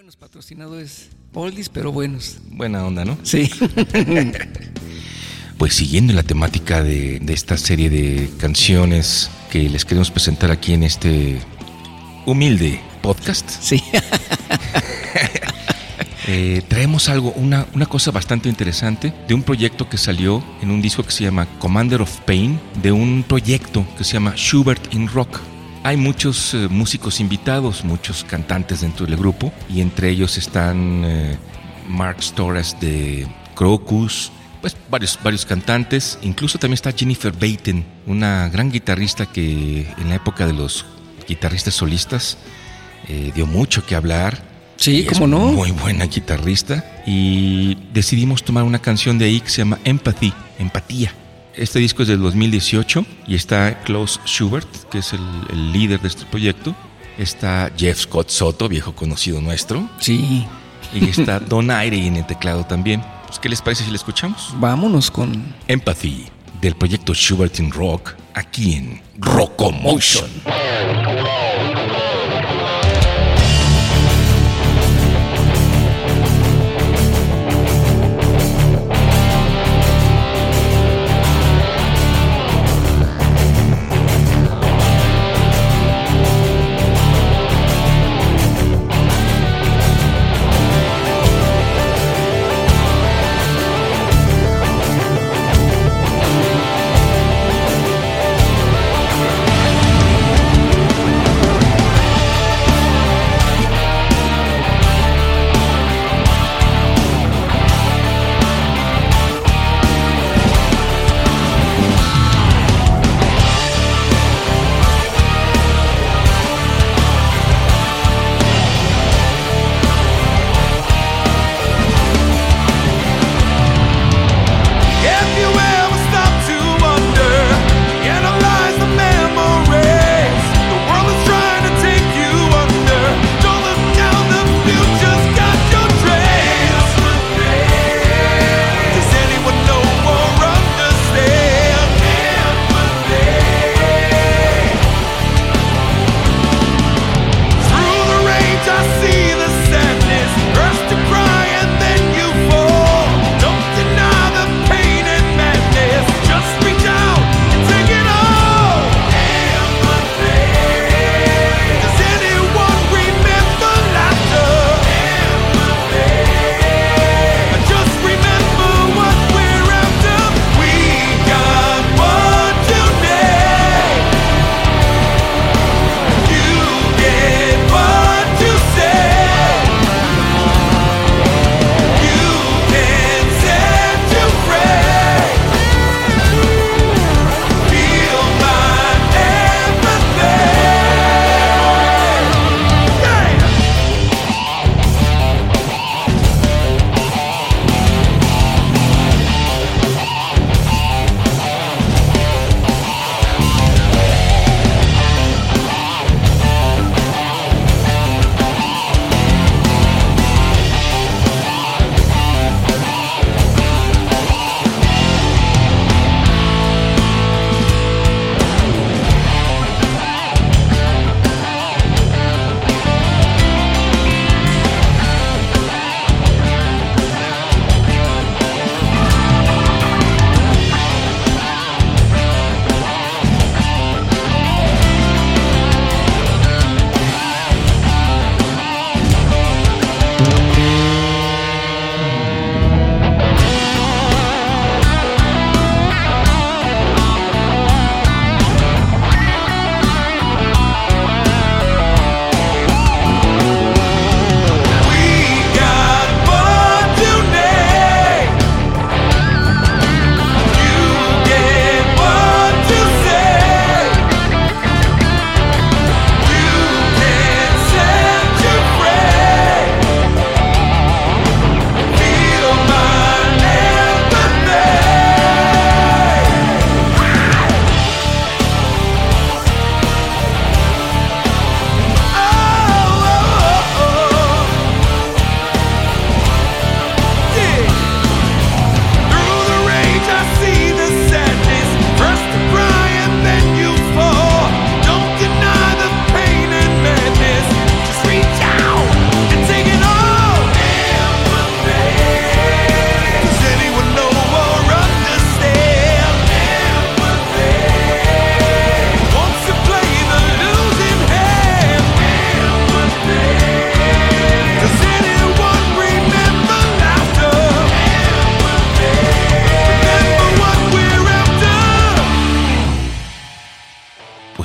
buenos patrocinadores. Oldies, pero buenos. Buena onda, ¿no? Sí. Pues siguiendo la temática de, de esta serie de canciones que les queremos presentar aquí en este humilde podcast, sí. eh, traemos algo, una, una cosa bastante interesante de un proyecto que salió en un disco que se llama Commander of Pain, de un proyecto que se llama Schubert in Rock. Hay muchos eh, músicos invitados, muchos cantantes dentro del grupo, y entre ellos están eh, Mark Storrs de Crocus, pues varios, varios cantantes, incluso también está Jennifer Baten, una gran guitarrista que en la época de los guitarristas solistas eh, dio mucho que hablar. Sí, Y es cómo no. Muy buena guitarrista. Y decidimos tomar una canción de ahí que se llama Empathy, Empatía. Este disco es del 2018 y está Klaus Schubert, que es el, el líder de este proyecto. Está Jeff Scott Soto, viejo conocido nuestro. Sí. Y está Don Aire en el teclado también. Pues, ¿Qué les parece si le escuchamos? Vámonos con. Empathy, del proyecto Schubert in Rock, aquí en Rockomotion.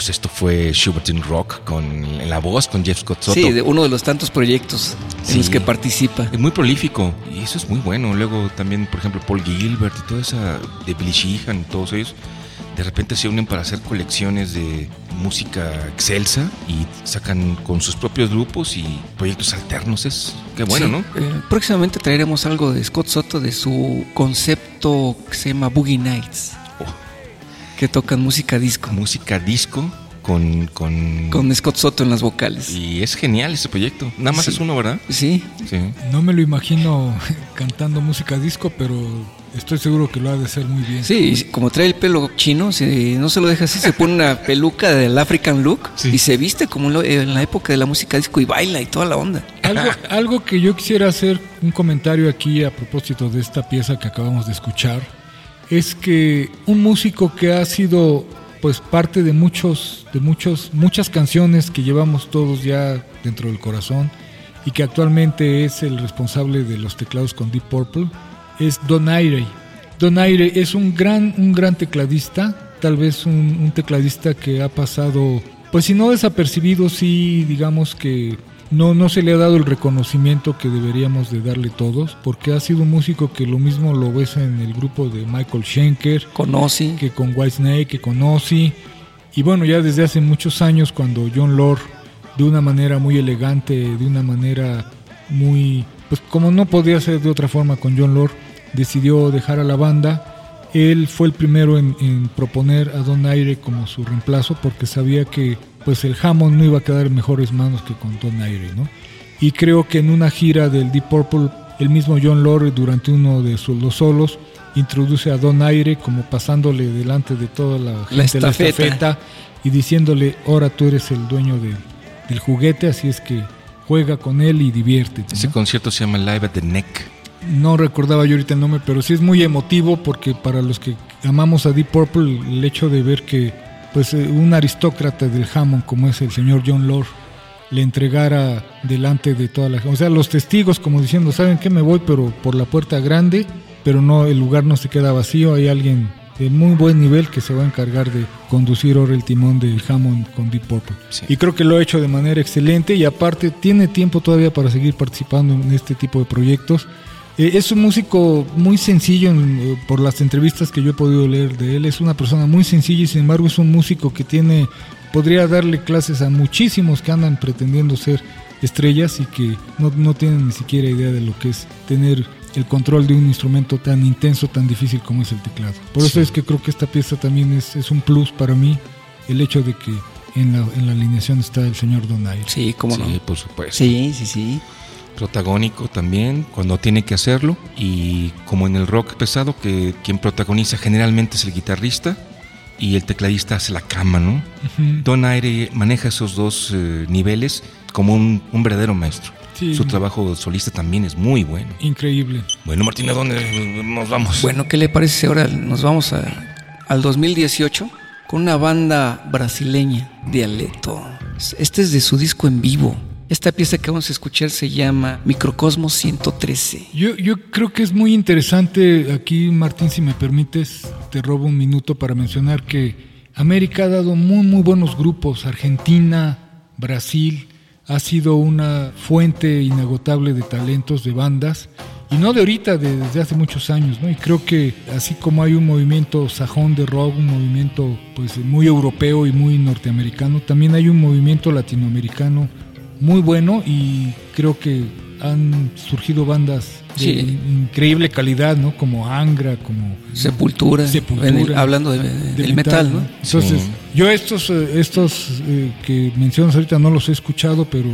Pues esto fue Schubert in Rock con en la voz con Jeff Scott Soto. Sí, de uno de los tantos proyectos en Sí. los que participa. Es muy prolífico y eso es muy bueno. Luego también, por ejemplo, Paul Gilbert y toda esa de Billy Sheehan todos ellos, de repente se unen para hacer colecciones de música excelsa y sacan con sus propios grupos y proyectos alternos. Es qué bueno, Sí, ¿no? eh, próximamente traeremos algo de Scott Soto de su concepto que se llama Boogie Nights, que tocan música disco música disco con, con, con Scott Soto en las vocales. Y es genial ese proyecto. Nada más Sí. es uno, ¿verdad? Sí, Sí. No me lo imagino cantando música disco, pero estoy seguro que lo ha de hacer muy bien. sí, como trae el pelo chino, si no se lo deja así, se pone una peluca del African look Sí. y se viste como en la época de la música disco y baila y toda la onda. Algo, algo que yo quisiera hacer un comentario aquí a propósito de esta pieza que acabamos de escuchar es que un músico que ha sido pues parte de muchos de muchos muchas canciones que llevamos todos ya dentro del corazón y que actualmente es el responsable de los teclados con Deep Purple es Don Airey. Don Airey es un gran un gran tecladista, tal vez un, un tecladista que ha pasado pues si no desapercibido sí digamos que no, no se le ha dado el reconocimiento que deberíamos de darle todos, porque ha sido un músico que lo mismo lo ves en el grupo de Michael Schenker, Conoce. que con Whitesnake, que con Ozzy, y bueno, ya desde hace muchos años cuando John Lord, de una manera muy elegante, de una manera muy, pues como no podía ser de otra forma con John Lord, decidió dejar a la banda, él fue el primero en, en proponer a Don Aire como su reemplazo porque sabía que pues el Hammond no iba a quedar en mejores manos que con Don Aire, ¿no? Y creo que en una gira del Deep Purple, el mismo John Lord durante uno de sus los solos introduce a Don Aire como pasándole delante de toda la gente la estafeta. estafeta y diciéndole, ahora tú eres el dueño de- del juguete, así es que juega con él y diviértete. Ese ¿no? concierto se llama Live at the Neck. No recordaba yo ahorita el nombre, pero sí es muy emotivo porque para los que amamos a Deep Purple, el hecho de ver que pues eh, un aristócrata del Hammond como es el señor John Lord le entregara delante de toda la gente, o sea, los testigos como diciendo, ¿saben qué? Me voy, pero por la puerta grande, pero no el lugar no se queda vacío, hay alguien de muy buen nivel que se va a encargar de conducir ahora el timón del Hammond con Deep Purple. Sí. Y creo que lo ha hecho de manera excelente y aparte tiene tiempo todavía para seguir participando en este tipo de proyectos. Eh, es un músico muy sencillo en- eh, por las entrevistas que yo he podido leer de él. Es una persona muy sencilla y sin embargo es un músico que tiene, podría darle clases a muchísimos que andan pretendiendo ser estrellas y que no, no tienen ni siquiera idea de lo que es tener el control de un instrumento tan intenso, tan difícil como es el teclado. Por eso Sí. es que creo que esta pieza también es, es un plus para mí, el hecho de que en la, en la alineación está el señor Donaire. Sí, cómo sí, no. por supuesto. Sí, sí, sí. Protagónico también, cuando tiene que hacerlo. Y como en el rock pesado, que quien protagoniza generalmente es el guitarrista y el tecladista hace la cama, ¿no? Ujú. Don Aire maneja esos dos eh, niveles como un, un verdadero maestro. Sí. Su trabajo solista también es muy bueno. Increíble. Bueno, Martín, ¿a dónde nos vamos? Bueno, ¿qué le parece ahora nos vamos a, al 2018 con una banda brasileña, Dialeto? Este es de su disco en vivo. Esta pieza que vamos a escuchar se llama Microcosmos 113. Yo, yo creo que es muy interesante aquí, Martín, si me permites, te robo un minuto para mencionar que América ha dado muy, muy buenos grupos. Argentina, Brasil, ha sido una fuente inagotable de talentos, de bandas, y no de ahorita, de- desde hace muchos años, ¿no? Y creo que así como hay un movimiento sajón de rock, un movimiento pues muy europeo y muy norteamericano, también hay un movimiento latinoamericano muy bueno y creo que han surgido bandas de Sí. increíble calidad, ¿no? Como Angra, como Sepultura. Sepultura. en el- hablando de- de- de del metal, ¿no? Entonces, Sí. yo estos, eh, estos eh, que mencionas ahorita no los he escuchado, pero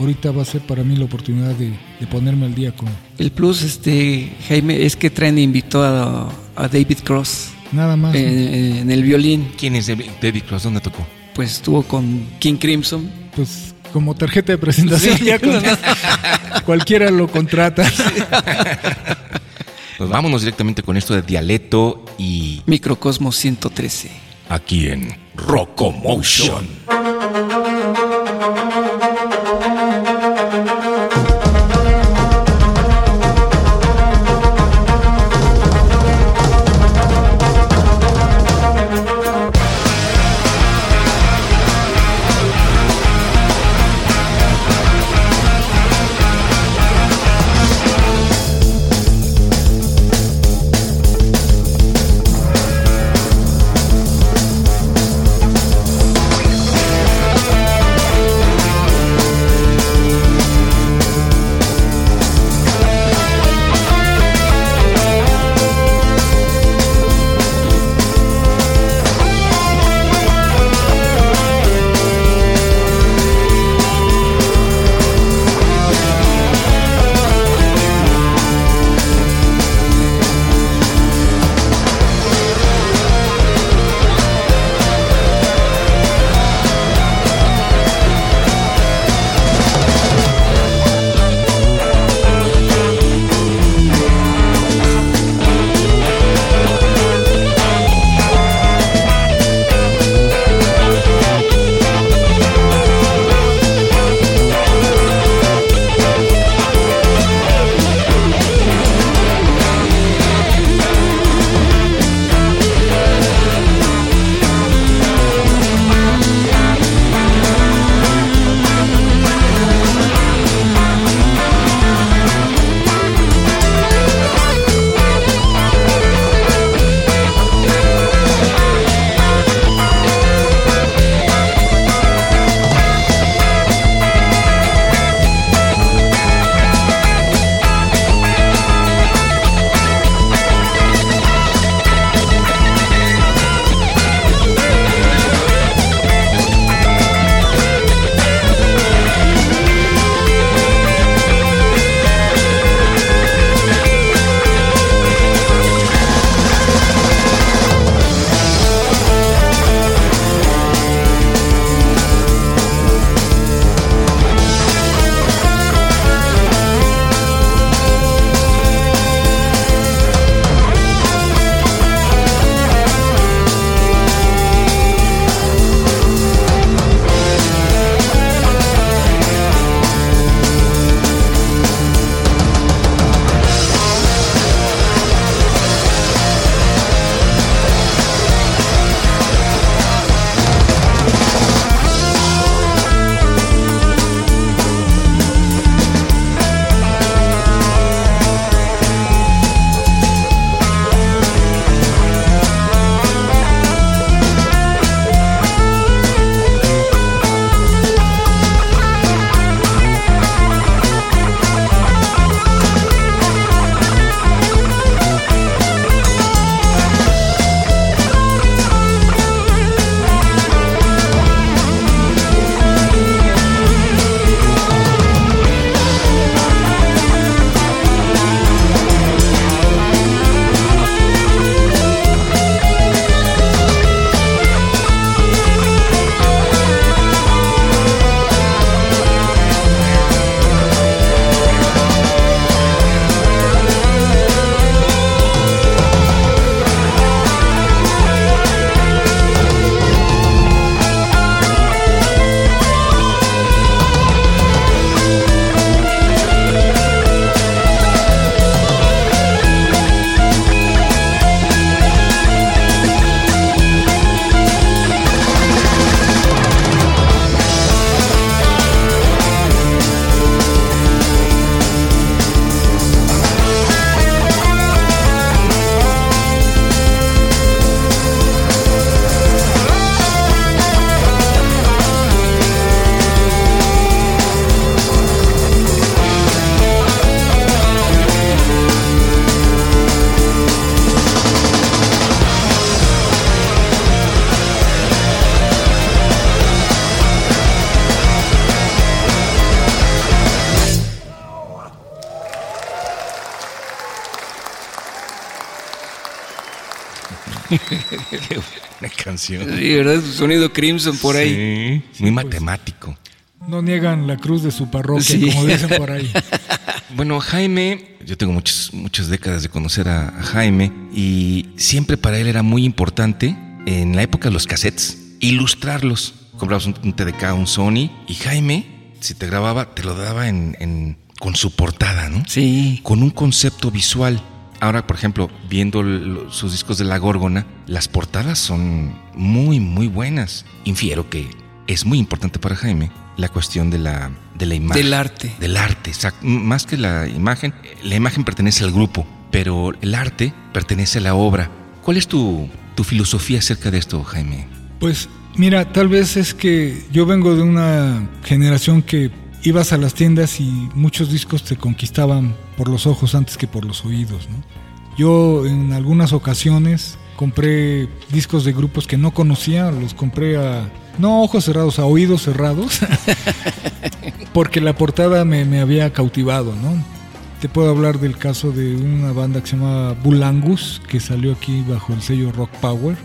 ahorita va a ser para mí la oportunidad de, de ponerme al día con El plus, este, Jaime, es que Trent invitó a, a David Cross nada más. eh, en el violín. ¿Quién es David David Cross? ¿Dónde tocó? Pues estuvo con King Crimson. Pues como tarjeta de presentación, Sí. ya con- cualquiera lo contrata. Pues vámonos directamente con esto de Dialeto y Microcosmos 113. aquí en Rockomotion. Canción. Sí, ¿verdad? Sonido Crimson por ahí. Sí, muy matemático. No niegan la cruz de su parroquia, Sí. como dicen por ahí. Bueno, Jaime, yo tengo muchas, muchas décadas de conocer a, a Jaime y siempre para él era muy importante, en la época de los cassettes, ilustrarlos. Comprabas un, un TDK, un Sony y Jaime, si te grababa, te lo daba en, en- con su portada, ¿no? Sí. Con un concepto visual. Ahora, por ejemplo, viendo sus discos de La Górgona, las portadas son muy, muy buenas. Infiero que es muy importante para Jaime la cuestión de la, de la imagen. Del arte. Del arte, Más que la imagen, la imagen pertenece al grupo, pero el arte pertenece a la obra. ¿Cuál es tu, tu filosofía acerca de esto, Jaime? Pues mira, tal vez es que yo vengo de una generación que ibas a las tiendas y muchos discos te conquistaban por los ojos antes que por los oídos, ¿no? Yo en algunas ocasiones compré discos de grupos que no conocía, los compré a no ojos cerrados, a oídos cerrados, porque la portada me, me había cautivado, ¿no? Te puedo hablar del caso de una banda que se llama Bulangus, que salió aquí bajo el sello Rock Power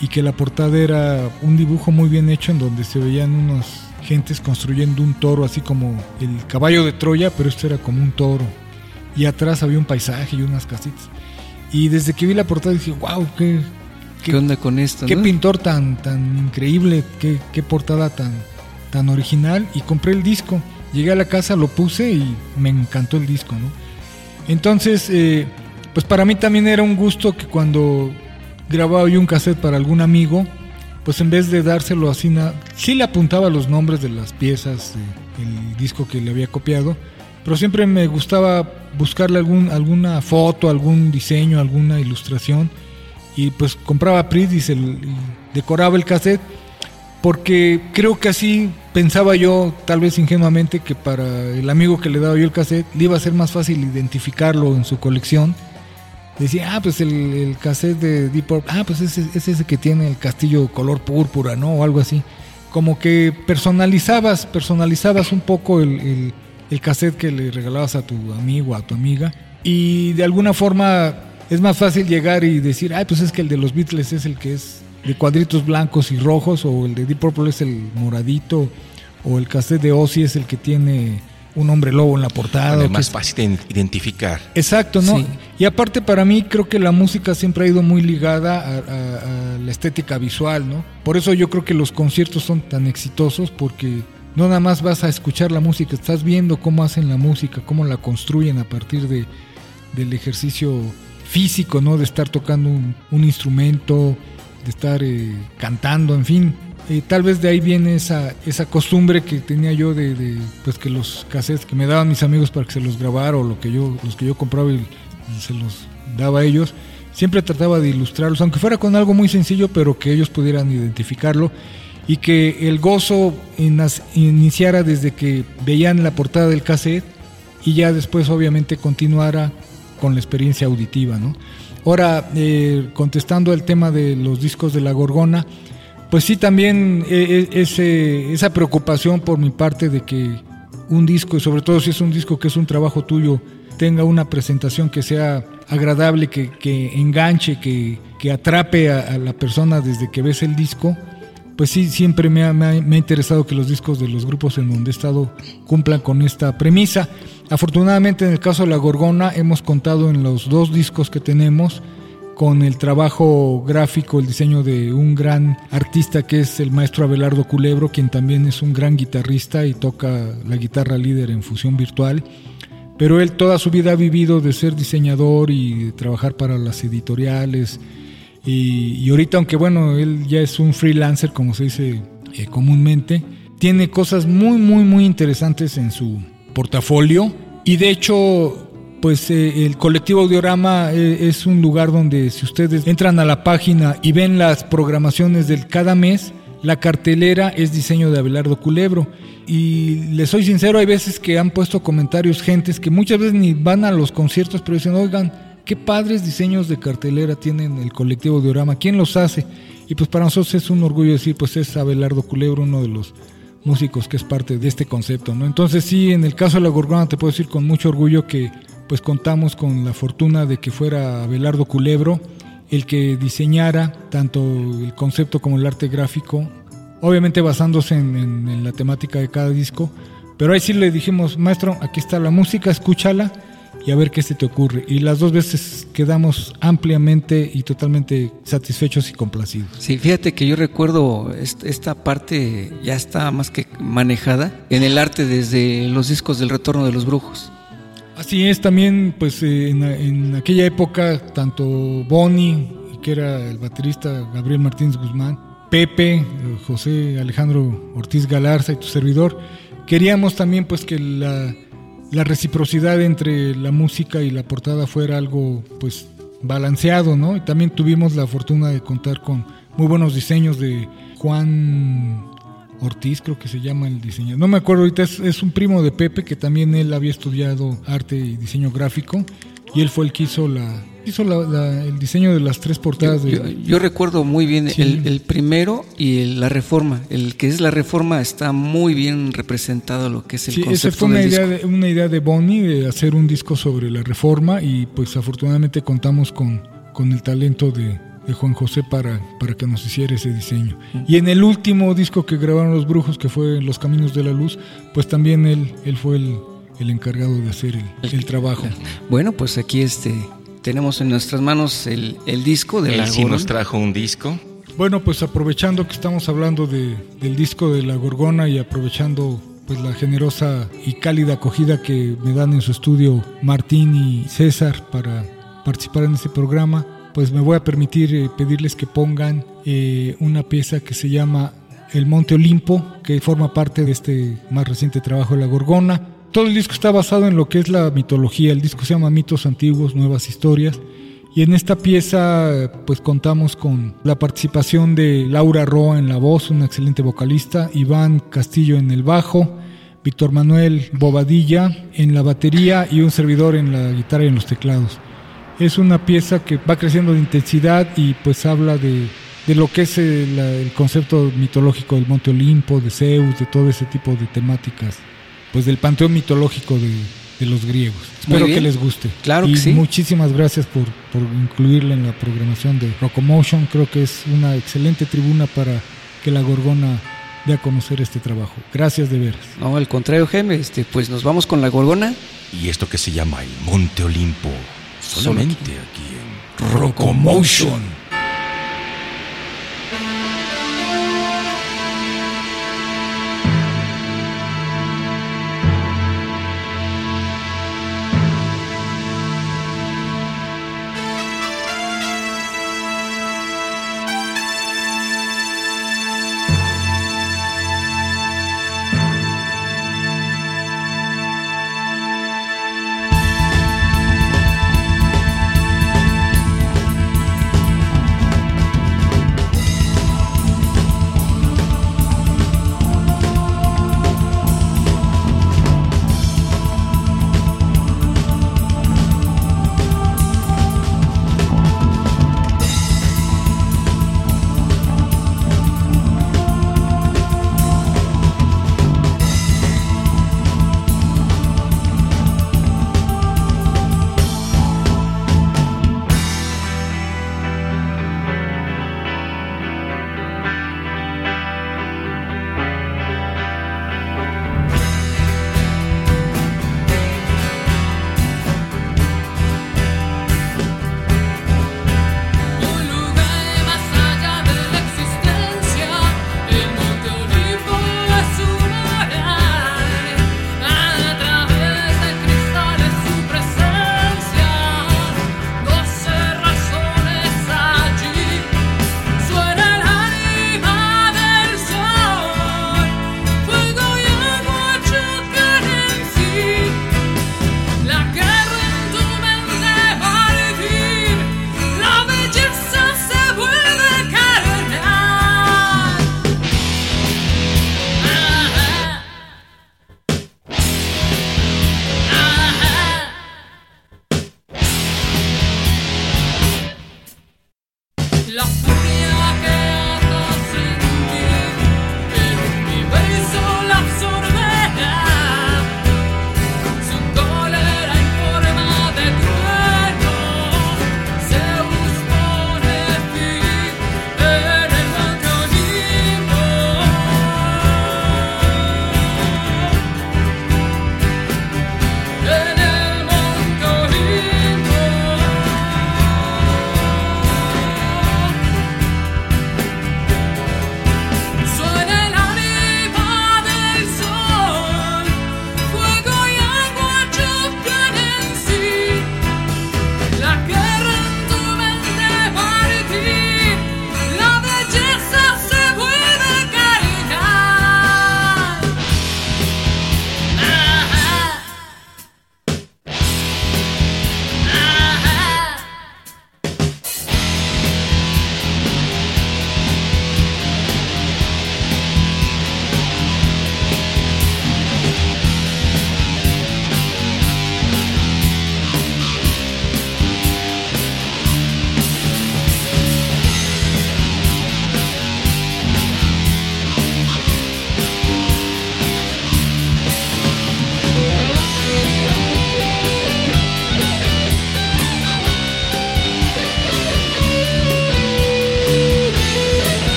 y que la portada era un dibujo muy bien hecho en donde se veían unos gentes construyendo un toro así como el caballo de Troya, pero esto era como un toro. Y atrás había un paisaje y unas casitas. Y desde que vi la portada dije, wow, qué, ¿Qué, onda con esto? qué no? pintor tan, tan increíble, qué, qué portada tan, tan original. Y compré el disco. Llegué a la casa, lo puse y me encantó el disco, ¿no? Entonces, eh, pues para mí también era un gusto que cuando grababa yo un cassette para algún amigo, pues en vez de dárselo así, sí le apuntaba los nombres de las piezas del disco que le había copiado, pero siempre me gustaba buscarle algún, alguna foto, algún diseño, alguna ilustración, y pues compraba PRIT y, y decoraba el cassette, porque creo que así pensaba yo, tal vez ingenuamente, que para el amigo que le daba yo el cassette, le iba a ser más fácil identificarlo en su colección. Decía, ah, pues el, el cassette de Deep Purple, ah, pues ese es ese que tiene el castillo color púrpura, ¿no? O algo así. Como que personalizabas, personalizabas un poco el, el, el cassette que le regalabas a tu amigo, a tu amiga. Y de alguna forma es más fácil llegar y decir, ay, pues es que el de los Beatles es el que es de cuadritos blancos y rojos, o el de Deep Purple es el moradito, o el cassette de Ozzy es el que tiene un hombre lobo en la portada. o que más es- fácil de identificar. Exacto, ¿no? Sí. Y aparte para mí creo que la música siempre ha ido muy ligada a, a- a la estética visual, ¿no? Por eso yo creo que los conciertos son tan exitosos porque no nada más vas a escuchar la música, estás viendo cómo hacen la música, cómo la construyen a partir de, del ejercicio físico, ¿no? De estar tocando un, instrumento, de estar eh, cantando, en fin. Eh, tal vez de ahí viene esa, esa costumbre que tenía yo de, pues que los cassettes que me daban mis amigos para que se los grabara o lo que yo, los que yo compraba y, y se los daba a ellos, siempre trataba de ilustrarlos, aunque fuera con algo muy sencillo, pero que ellos pudieran identificarlo y que el gozo iniciara desde que veían la portada del cassette y ya después obviamente continuara con la experiencia auditiva, ¿no? Ahora, eh, contestando al tema de los discos de la Gorgona, pues sí también eh, ese- esa preocupación por mi parte de que un disco, y sobre todo si es un disco que es un trabajo tuyo, tenga una presentación que sea agradable, que, enganche, que, que atrape a, a la persona desde que ves el disco, pues sí, siempre me ha, me ha- me ha interesado que los discos de los grupos en donde he estado cumplan con esta premisa. Afortunadamente en el caso de La Gorgona hemos contado en los dos discos que tenemos con el trabajo gráfico, el diseño de un gran artista que es el maestro Abelardo Culebro, quien también es un gran guitarrista y toca la guitarra líder en fusión virtual. Pero él toda su vida ha vivido de ser diseñador y de trabajar para las editoriales. Y, y ahorita, aunque bueno, él ya es un freelancer, como se dice eh, comúnmente, tiene cosas muy, muy, muy interesantes en su portafolio. Y de hecho, pues eh, el colectivo Audiorama eh, es un lugar donde si ustedes entran a la página y ven las programaciones del cada mes, la cartelera es diseño de Abelardo Culebro. Y les soy sincero, hay veces que han puesto comentarios gentes que muchas veces ni van a los conciertos, pero dicen, oigan, qué padres diseños de cartelera tienen el colectivo Diorama, ¿quién los hace? Y pues para nosotros es un orgullo decir, pues es Abelardo Culebro, uno de los músicos que es parte de este concepto, ¿no? Entonces sí, en el caso de la Gorgona te puedo decir con mucho orgullo que pues contamos con la fortuna de que fuera Abelardo Culebro el que diseñara tanto el concepto como el arte gráfico, obviamente basándose en- en la temática de cada disco, pero ahí sí le dijimos, maestro, aquí está la música, escúchala y a ver qué se te ocurre. Y las dos veces quedamos ampliamente y totalmente satisfechos y complacidos. Sí, fíjate que yo recuerdo est- esta parte ya está más que manejada en el arte desde los discos del Retorno de los Brujos. Así es, también pues eh, en, en aquella época, tanto Bonnie, que era el baterista Gabriel Martínez Guzmán, Pepe, eh, José Alejandro Ortiz Galarza y tu servidor, queríamos también pues que la, la reciprocidad entre la música y la portada fuera algo pues balanceado, ¿no? Y también tuvimos la fortuna de contar con muy buenos diseños de Juan Ortiz, creo que se llama el diseñador. No me acuerdo ahorita, es, es un primo de Pepe que también él había estudiado arte y diseño gráfico y él fue el que hizo la hizo la- la- el diseño de las tres portadas de, Yo, yo recuerdo muy bien Sí. el, el primero y el- la reforma. El que es la reforma está muy bien representado lo que es el Sí, esa concepto fue una del idea, disco. de, una idea de Bonnie de hacer un disco sobre la reforma y pues afortunadamente contamos con, con el talento de, de Juan José para, para que nos hiciera ese diseño. Y en el último disco que grabaron los brujos, que fue Los Caminos de la Luz, pues también él, él fue el, el encargado de hacer el, el trabajo. Bueno, pues aquí este tenemos en nuestras manos el, el disco de Él la sí Gorgona. nos trajo un disco. Bueno, pues aprovechando que estamos hablando de- del disco de La Gorgona y aprovechando pues la generosa y cálida acogida que me dan en su estudio Martín y César para participar en este programa, pues me voy a permitir eh, pedirles que pongan eh, una pieza que se llama El Monte Olimpo, que forma parte de este más reciente trabajo de La Gorgona. Todo el disco está basado en lo que es la mitología, el disco se llama Mitos Antiguos, Nuevas Historias. Y en esta pieza pues contamos con la participación de Laura Roa en la voz, una excelente vocalista, Iván Castillo en el bajo, Víctor Manuel Bobadilla en la batería y un servidor en la guitarra y en los teclados. Es una pieza que va creciendo de intensidad y pues habla de, lo que es el, el concepto mitológico del Monte Olimpo, de Zeus, de todo ese tipo de temáticas, pues del panteón mitológico de, de los griegos. Espero que les guste. Claro y que sí. Muchísimas gracias por, por incluirla en la programación de Rocomotion. Creo que es una excelente tribuna para que la Gorgona dé a conocer este trabajo. Gracias de veras. No, al contrario, Jaime, este, pues nos vamos con la Gorgona. Y esto que se llama el Monte Olimpo. Solamente aquí en Rocomotion.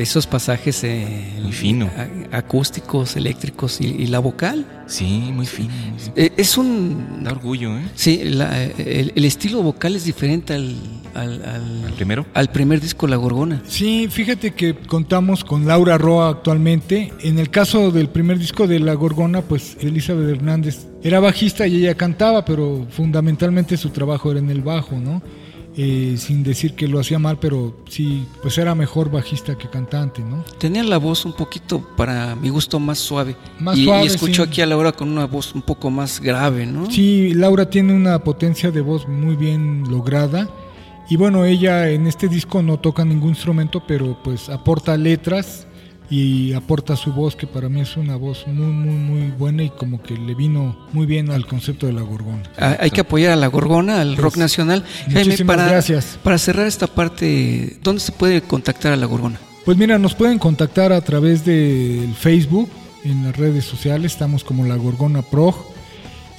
Esos pasajes eh, Muy fino. acústicos, eléctricos y, y la vocal. Sí, muy fino. Eh, es un... Da orgullo, ¿eh? Sí, la- el, el estilo vocal es diferente al, al, al- ¿El primero? al primer disco La Gorgona. Sí, fíjate que contamos con Laura Roa actualmente. En el caso del primer disco de La Gorgona, pues Elizabeth Hernández era bajista y ella cantaba, pero fundamentalmente su trabajo era en el bajo, ¿no? Eh, sin decir que lo hacía mal, pero sí, pues era mejor bajista que cantante, ¿no? Tenía la voz un poquito, para mi gusto, más suave. Más y, suave, y escucho sí. aquí a Laura con una voz un poco más grave, ¿no? Sí, Laura tiene una potencia de voz muy bien lograda. Y bueno, ella en este disco no toca ningún instrumento, pero pues aporta letras y aporta su voz, que para mí es una voz muy, muy, muy buena y como que le vino muy bien al concepto de la gorgona. Ah, Hay que apoyar a la Gorgona, al rock nacional. Jaime, para, gracias. para cerrar esta parte, ¿dónde se puede contactar a la Gorgona? Pues mira, nos pueden contactar a través del Facebook, en las redes sociales, estamos como La Gorgona Prog.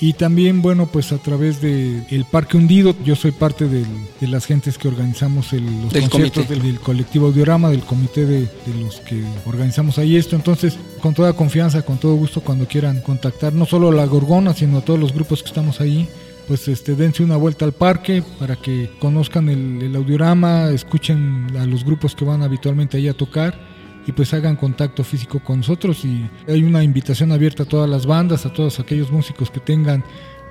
Y también, bueno, pues a través de el Parque Hundido, yo soy parte del- de las gentes que organizamos el- los Del conciertos del, del colectivo Audiorama, del comité de, de los que organizamos ahí esto. Entonces, con toda confianza, con todo gusto, cuando quieran contactar, no solo a La Gorgona, sino a todos los grupos que estamos ahí, pues este, dense una vuelta al parque para que conozcan el, el audiorama, escuchen a los grupos que van habitualmente ahí a tocar y pues hagan contacto físico con nosotros. Y hay una invitación abierta a todas las bandas, a todos aquellos músicos que tengan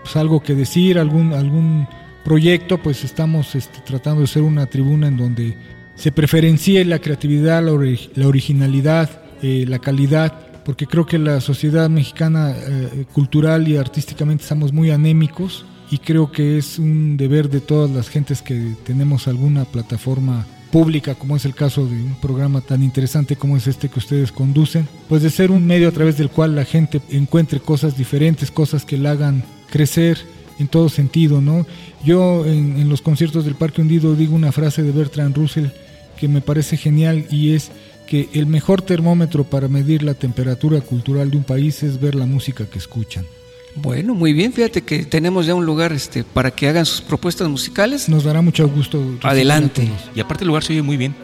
pues, algo que decir, algún algún proyecto, pues estamos este, tratando de ser una tribuna en donde se preferencie la creatividad, la, ori- la originalidad, eh, la calidad, porque creo que la sociedad mexicana eh, cultural y artísticamente estamos muy anémicos y creo que es un deber de todas las gentes que tenemos alguna plataforma pública, como es el caso de un programa tan interesante como es este que ustedes conducen, pues de ser un medio a través del cual la gente encuentre cosas diferentes, cosas que la hagan crecer en todo sentido, ¿no? Yo en, en los conciertos del Parque Hundido digo una frase de Bertrand Russell que me parece genial y es que el mejor termómetro para medir la temperatura cultural de un país es ver la música que escuchan. Bueno, muy bien, fíjate que tenemos ya un lugar este, para que hagan sus propuestas musicales. Nos dará mucho gusto. Adelante. Y aparte el lugar se oye muy bien.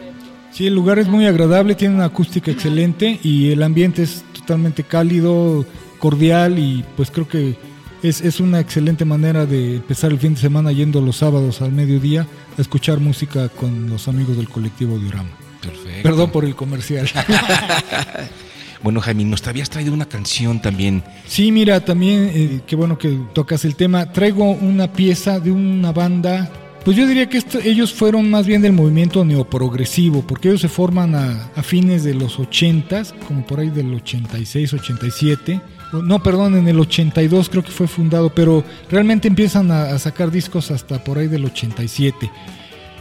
Sí, el lugar es muy agradable, tiene una acústica excelente y el ambiente es totalmente cálido, cordial y pues creo que es, es una excelente manera de empezar el fin de semana yendo los sábados al mediodía a escuchar música con los amigos del colectivo Diorama. Perfecto. Perdón por el comercial. Bueno, Jaime, nos te habías traído una canción también. Sí, mira, también, eh, qué bueno que tocas el tema. Traigo una pieza de una banda. Pues yo diría que esto- ellos fueron más bien del movimiento neoprogresivo, porque ellos se forman a, a fines de los 80s, como por ahí del 86, 87. O- No, perdón, en el 82 creo que fue fundado, pero realmente empiezan a, a sacar discos hasta por ahí del 87.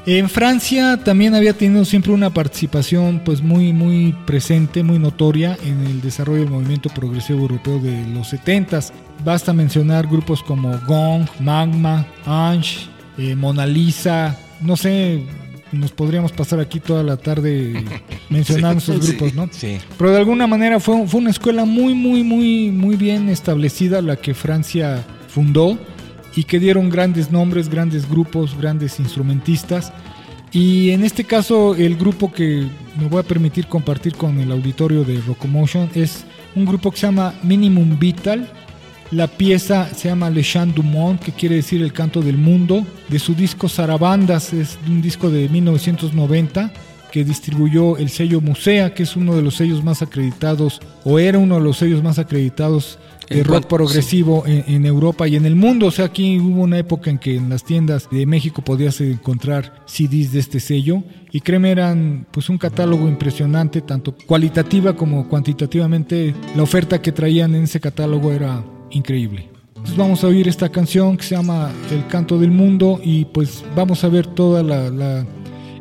En Francia también había tenido siempre una participación pues muy muy presente, muy notoria en el desarrollo del movimiento progresivo europeo de los 70s. Basta mencionar grupos como Gong, Magma, Ange, eh, Mona Lisa, no sé, nos podríamos pasar aquí toda la tarde mencionando Sí, esos grupos, ¿no? Sí. Pero de alguna manera fue, fue una escuela muy, muy, muy, muy bien establecida la que Francia fundó y que dieron grandes nombres, grandes grupos, grandes instrumentistas. Y en este caso el grupo que me voy a permitir compartir con el auditorio de Rocomotion es un grupo que se llama Minimum Vital. La pieza se llama Le Chant du Monde, que quiere decir el canto del mundo. De su disco Zarabandas, es un disco de 1990 que distribuyó el sello Musea, que es uno de los sellos más acreditados, o era uno de los sellos más acreditados de En rock progresivo en, en Europa y en el mundo. O sea, aquí hubo una época en que en las tiendas de México podías encontrar CDs de este sello. Y créeme, eran pues un catálogo impresionante, tanto cualitativa como cuantitativamente. La oferta que traían en ese catálogo era increíble. Entonces vamos a oír esta canción que se llama El canto del mundo y pues vamos a ver toda la, la-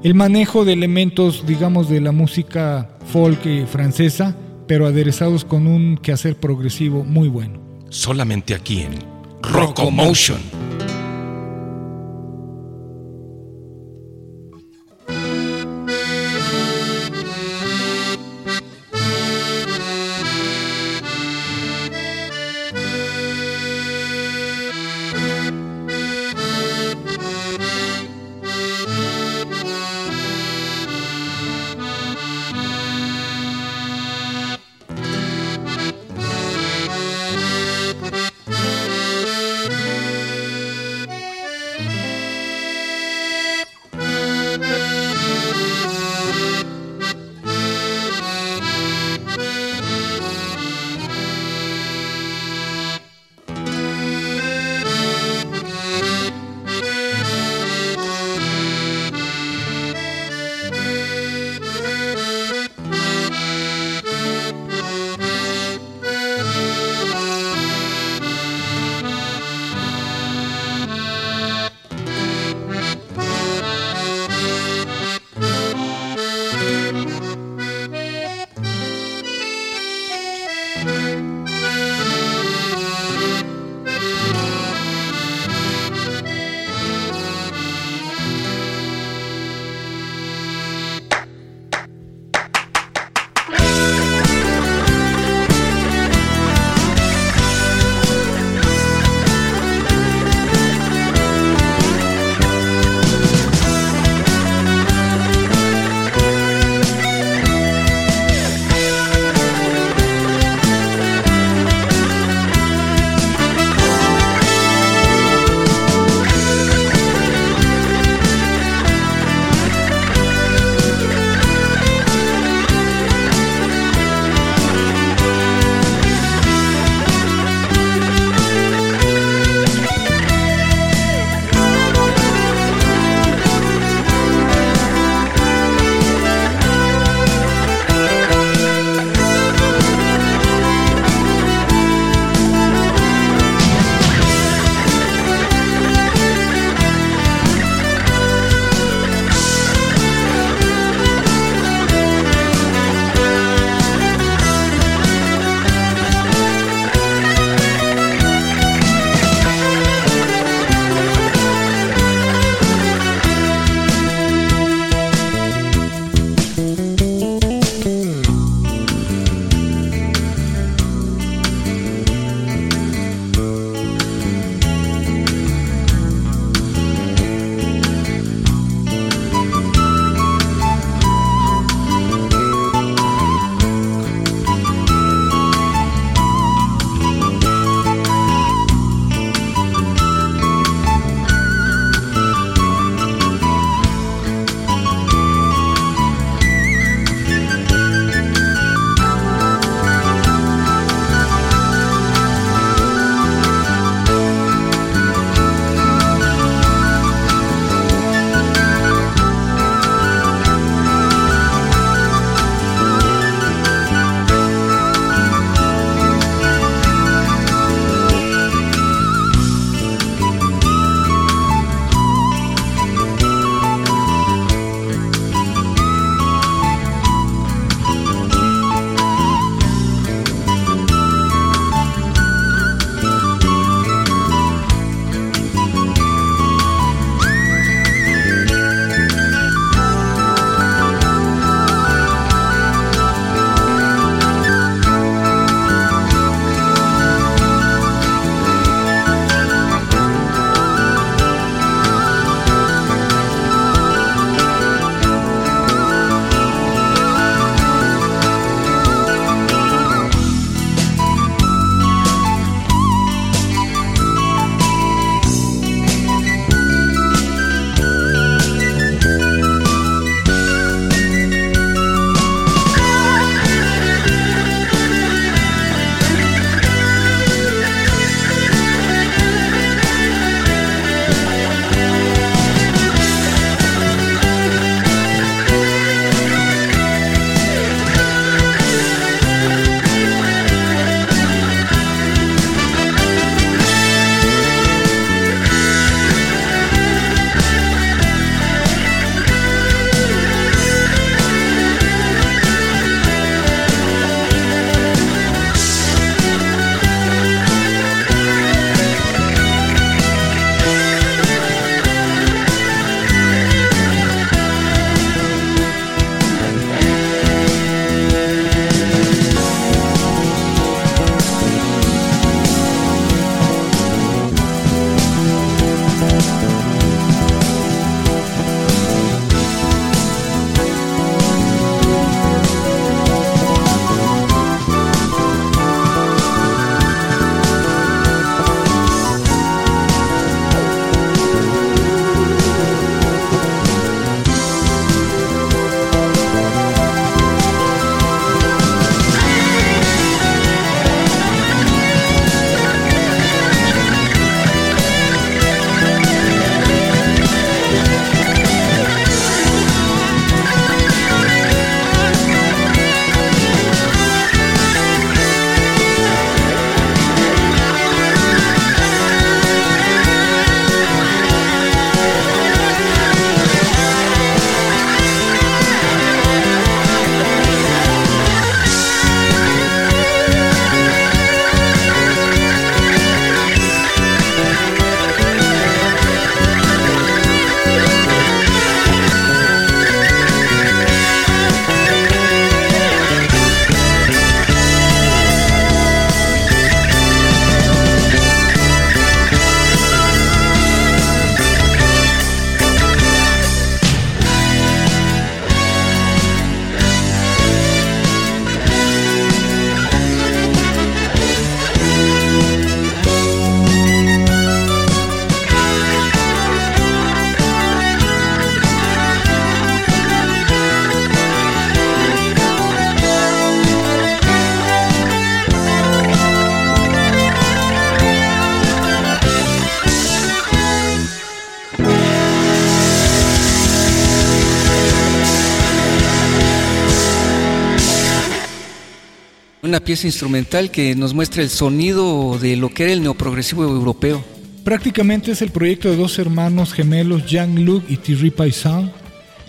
el manejo de elementos, digamos, de la música folk eh, francesa, pero aderezados con un quehacer progresivo muy bueno. Solamente aquí en Rocomotion. Pieza instrumental que nos muestra el sonido de lo que era el neoprogresivo europeo. Prácticamente es el proyecto de dos hermanos gemelos, Jean-Luc y Thierry Paysan,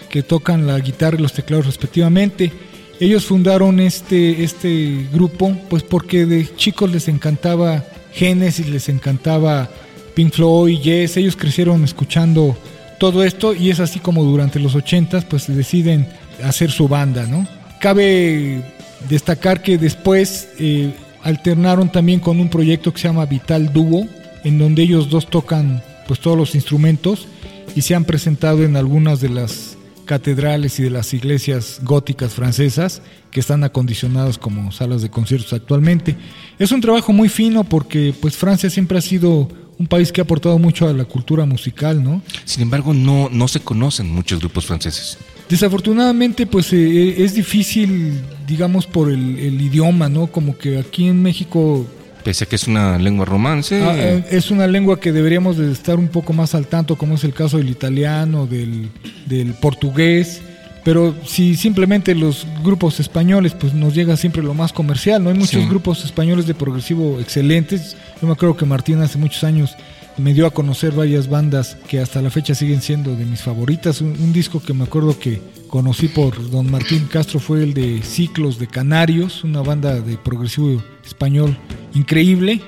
que tocan la guitarra y los teclados respectivamente. Ellos fundaron este, este grupo pues porque de chicos les encantaba Genesis, les encantaba Pink Floyd, Yes, ellos crecieron escuchando todo esto y es así como durante los 80 pues deciden hacer su banda, ¿no? Cabe destacar que después eh, alternaron también con un proyecto que se llama Vital Duo, en donde ellos dos tocan pues todos los instrumentos y se han presentado en algunas de las catedrales y de las iglesias góticas francesas que están acondicionadas como salas de conciertos actualmente. Es un trabajo muy fino porque pues Francia siempre ha sido un país que ha aportado mucho a la cultura musical, ¿no? Sin embargo, no, no se conocen muchos grupos franceses. Desafortunadamente, pues eh, es difícil, digamos, por el, el, idioma, ¿no? Como que aquí en México... Pese a que es una lengua romance. Ah, eh, es una lengua que deberíamos de estar un poco más al tanto, como es el caso del italiano, del, del portugués. Pero si simplemente los grupos españoles, pues nos llega siempre lo más comercial, ¿no? Hay muchos Sí. grupos españoles de progresivo excelentes. Yo me acuerdo que Martín hace muchos años me dio a conocer varias bandas que hasta la fecha siguen siendo de mis favoritas. Un, un disco que me acuerdo que conocí por don Martín Castro fue el de Ciclos de Canarios, una banda de progresivo español increíble.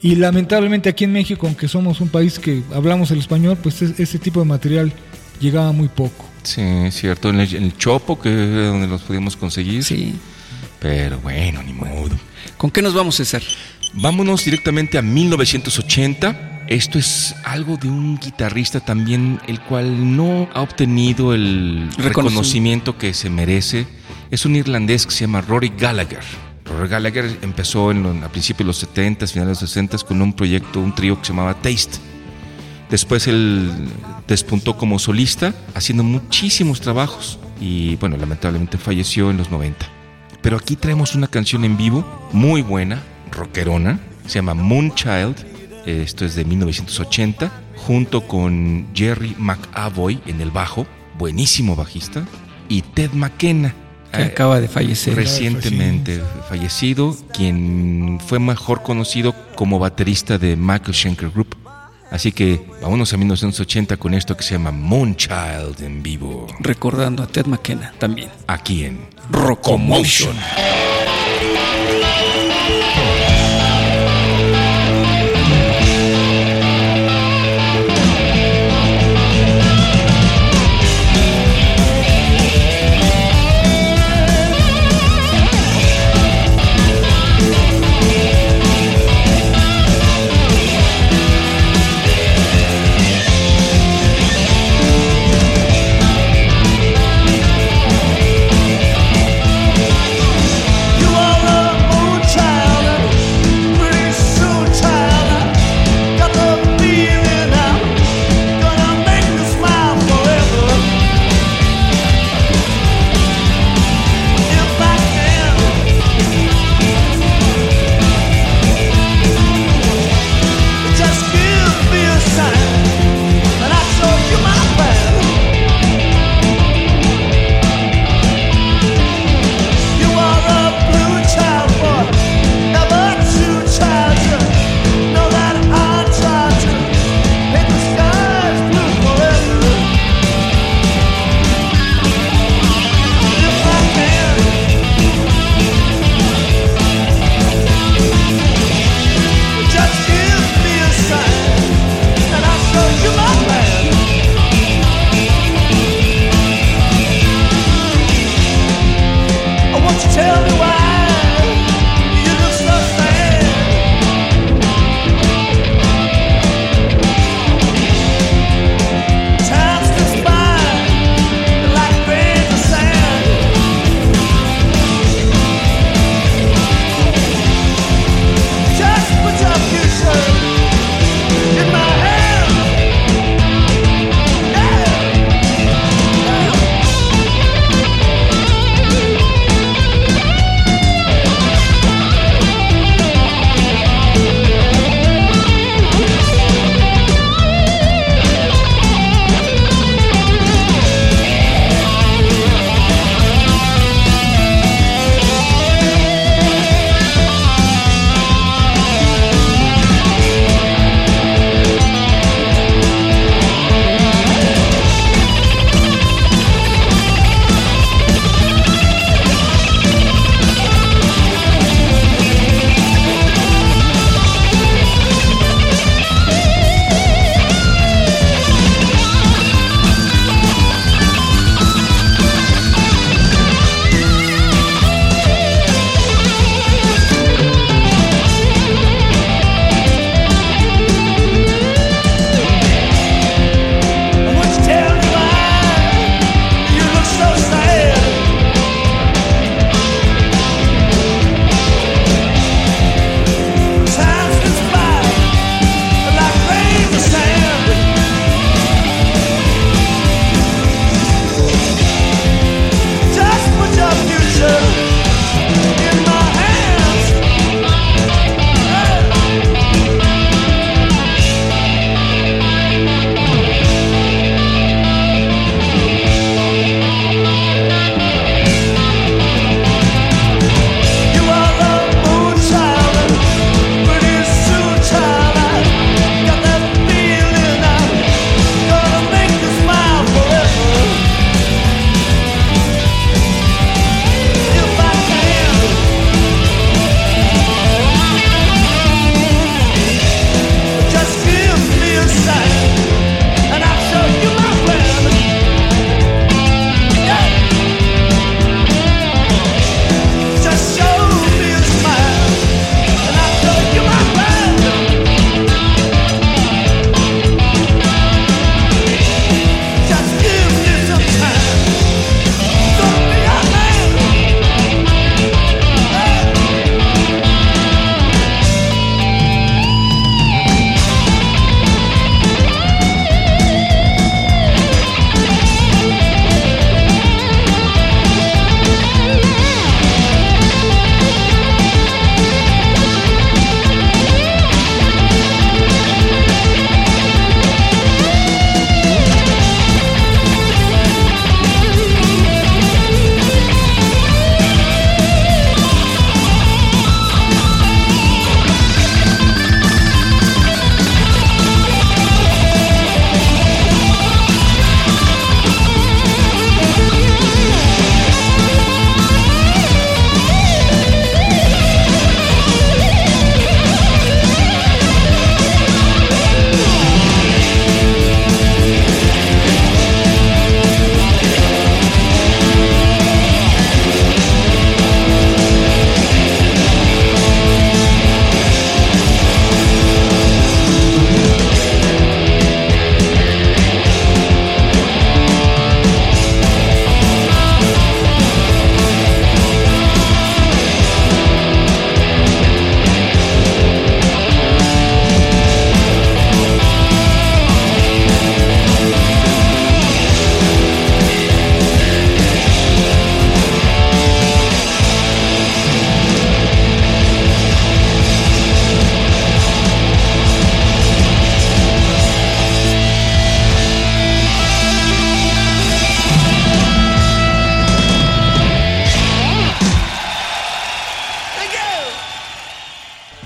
Y lamentablemente aquí en México, aunque somos un país que hablamos el español, pues es- ese tipo de material llegaba muy poco. Sí, es cierto. En el, en el Chopo, que es donde los pudimos conseguir. Sí. Pero bueno, ni modo. ¿Con qué nos vamos, César? Vámonos directamente a 1980. Esto es algo de un guitarrista también, el cual no ha obtenido el reconocimiento que se merece. Es un irlandés que se llama Rory Gallagher. Rory Gallagher empezó en a principios de los 70, finales de los 60 con un proyecto, un trío que se llamaba Taste. Después él despuntó como solista, haciendo muchísimos trabajos. Y bueno, lamentablemente falleció en los 90. Pero aquí traemos una canción en vivo muy buena, rockerona. Se llama Moonchild. Esto es de 1980. Junto con Jerry McAvoy en el bajo, buenísimo bajista. Y Ted McKenna. Que eh, acaba de fallecer. recientemente fallecido, quien fue mejor conocido como baterista de Michael Schenker Group. Así que vámonos a 1980 con esto que se llama Moonchild en vivo, Recordando a Ted McKenna también. aquí en Rocomotion.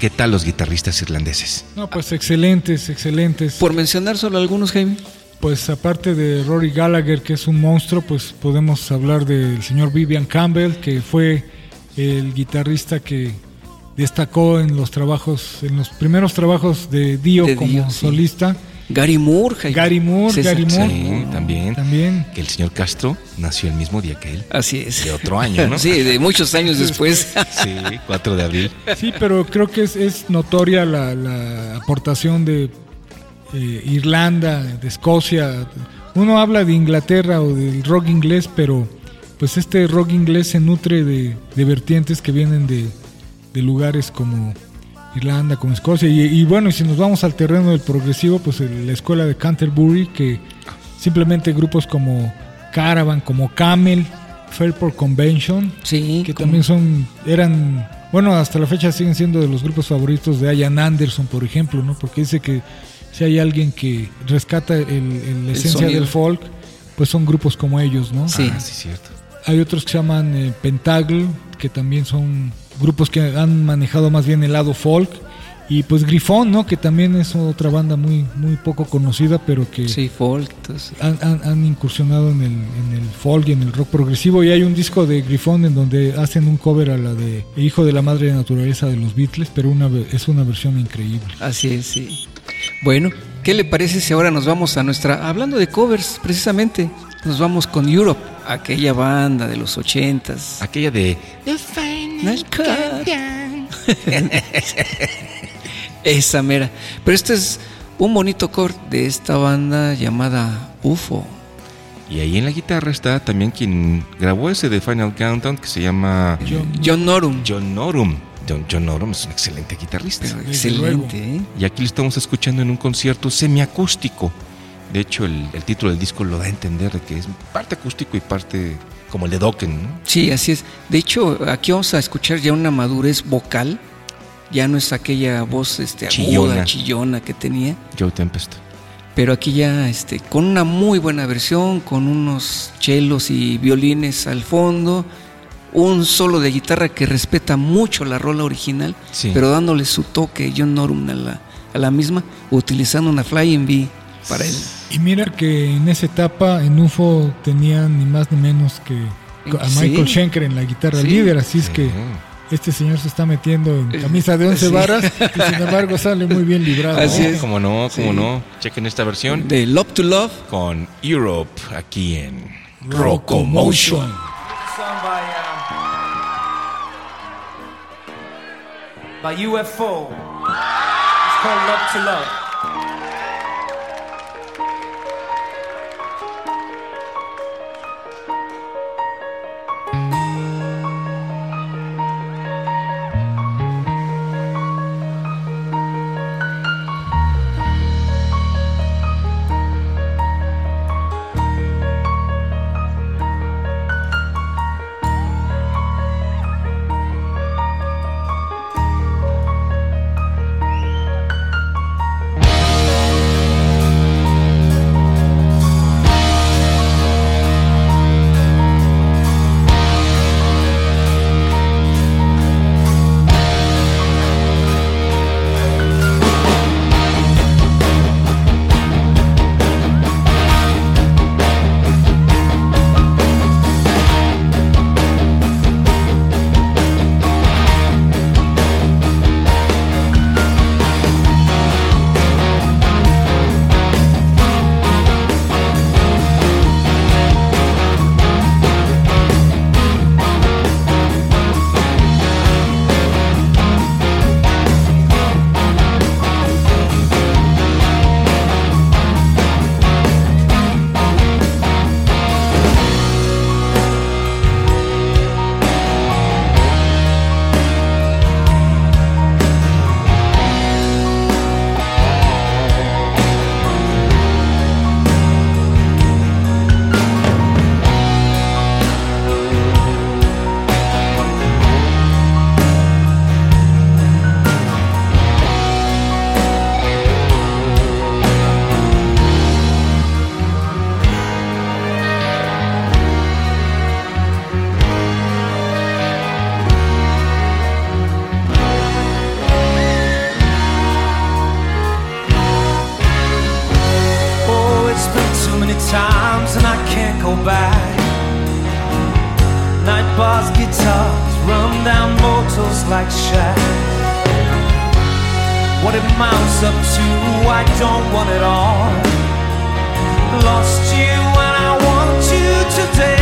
¿Qué tal los guitarristas irlandeses? No, pues excelentes, excelentes. Por mencionar solo algunos, Jaime. Pues aparte de Rory Gallagher, que es un monstruo, pues podemos hablar del señor Vivian Campbell, que fue el guitarrista que destacó en los trabajos, en los primeros trabajos de Dio De como Dio, sí. Gary Moore, Jaime. Gary Moore, César. Gary Moore. Sí, también. También. Que el señor Castro nació el mismo día que él. Así es. De otro año, ¿no? sí, de muchos años después. Sí, 4 de abril. Sí, pero creo que es, es notoria la, la aportación de eh, Irlanda, de Escocia. Uno habla de Inglaterra o del rock inglés, pero pues este rock inglés se nutre de, de vertientes que vienen de, de lugares como Irlanda, como Escocia. Y, y bueno, y si nos vamos al terreno del progresivo, pues el- la escuela de Canterbury, que simplemente grupos como Caravan, como Camel, Fairport Convention, Sí, que como- también son eran bueno hasta la fecha siguen siendo de los grupos favoritos de Ian Anderson por ejemplo no porque dice que si hay alguien que rescata el, el- la esencia sonido. del folk pues son grupos como ellos no Sí. Ah, sí, cierto. hay otros que se llaman eh, Pentagle que también son grupos que han manejado más bien el lado folk y pues Grifón no que también es otra banda muy muy poco conocida pero que Sí, folk. han, han- han incursionado en el, en el folk y en el rock progresivo y hay un disco de Grifón en donde hacen un cover a la de Hijo de la Madre de Naturaleza de los Beatles, pero una, es una versión increíble. Así es, sí. Bueno, ¿qué le parece si ahora nos vamos a nuestra... Hablando de covers, precisamente, nos vamos con Europe, aquella banda de los ochentas. Aquella de Nice cut. Esa mera. Pero este es un bonito cover de esta banda llamada UFO. Y ahí en la guitarra está también quien grabó ese de Final Countdown que se llama John- John Norum. John Norum. John, John Norum es un excelente guitarrista. Pero excelente, ¿eh? Y aquí lo estamos escuchando en un concierto semiacústico. De hecho, el, el título del disco lo da a entender de que es parte acústico y parte como el de Dokken, ¿no? Sí, así es. De hecho, aquí vamos a escuchar ya una madurez vocal. Ya no es aquella voz este, aguda, Chillona. chillona que tenía. Joe Tempest. Pero aquí ya este, con una muy buena versión, con unos chelos y violines al fondo, un solo de guitarra que respeta mucho la rola original, Sí. pero dándole su toque John Norum a la, a la misma, utilizando una Flying V para él. Y mira que en esa etapa en UFO tenían ni más ni menos que a Sí. Michael Schenker en la guitarra Sí. líder, así es que este señor se está metiendo en camisa de 11 Sí. varas y sin embargo sale muy bien librado. Así es. Como no, como Sí. no. Chequen esta versión De Love to Love, con Europe aquí en Rocomotion. um, by UFO. It's called Love to. Love go by. Night bars, guitars, run down motels like shacks. What it mounts up to, I don't want it all. Lost you and I want you today.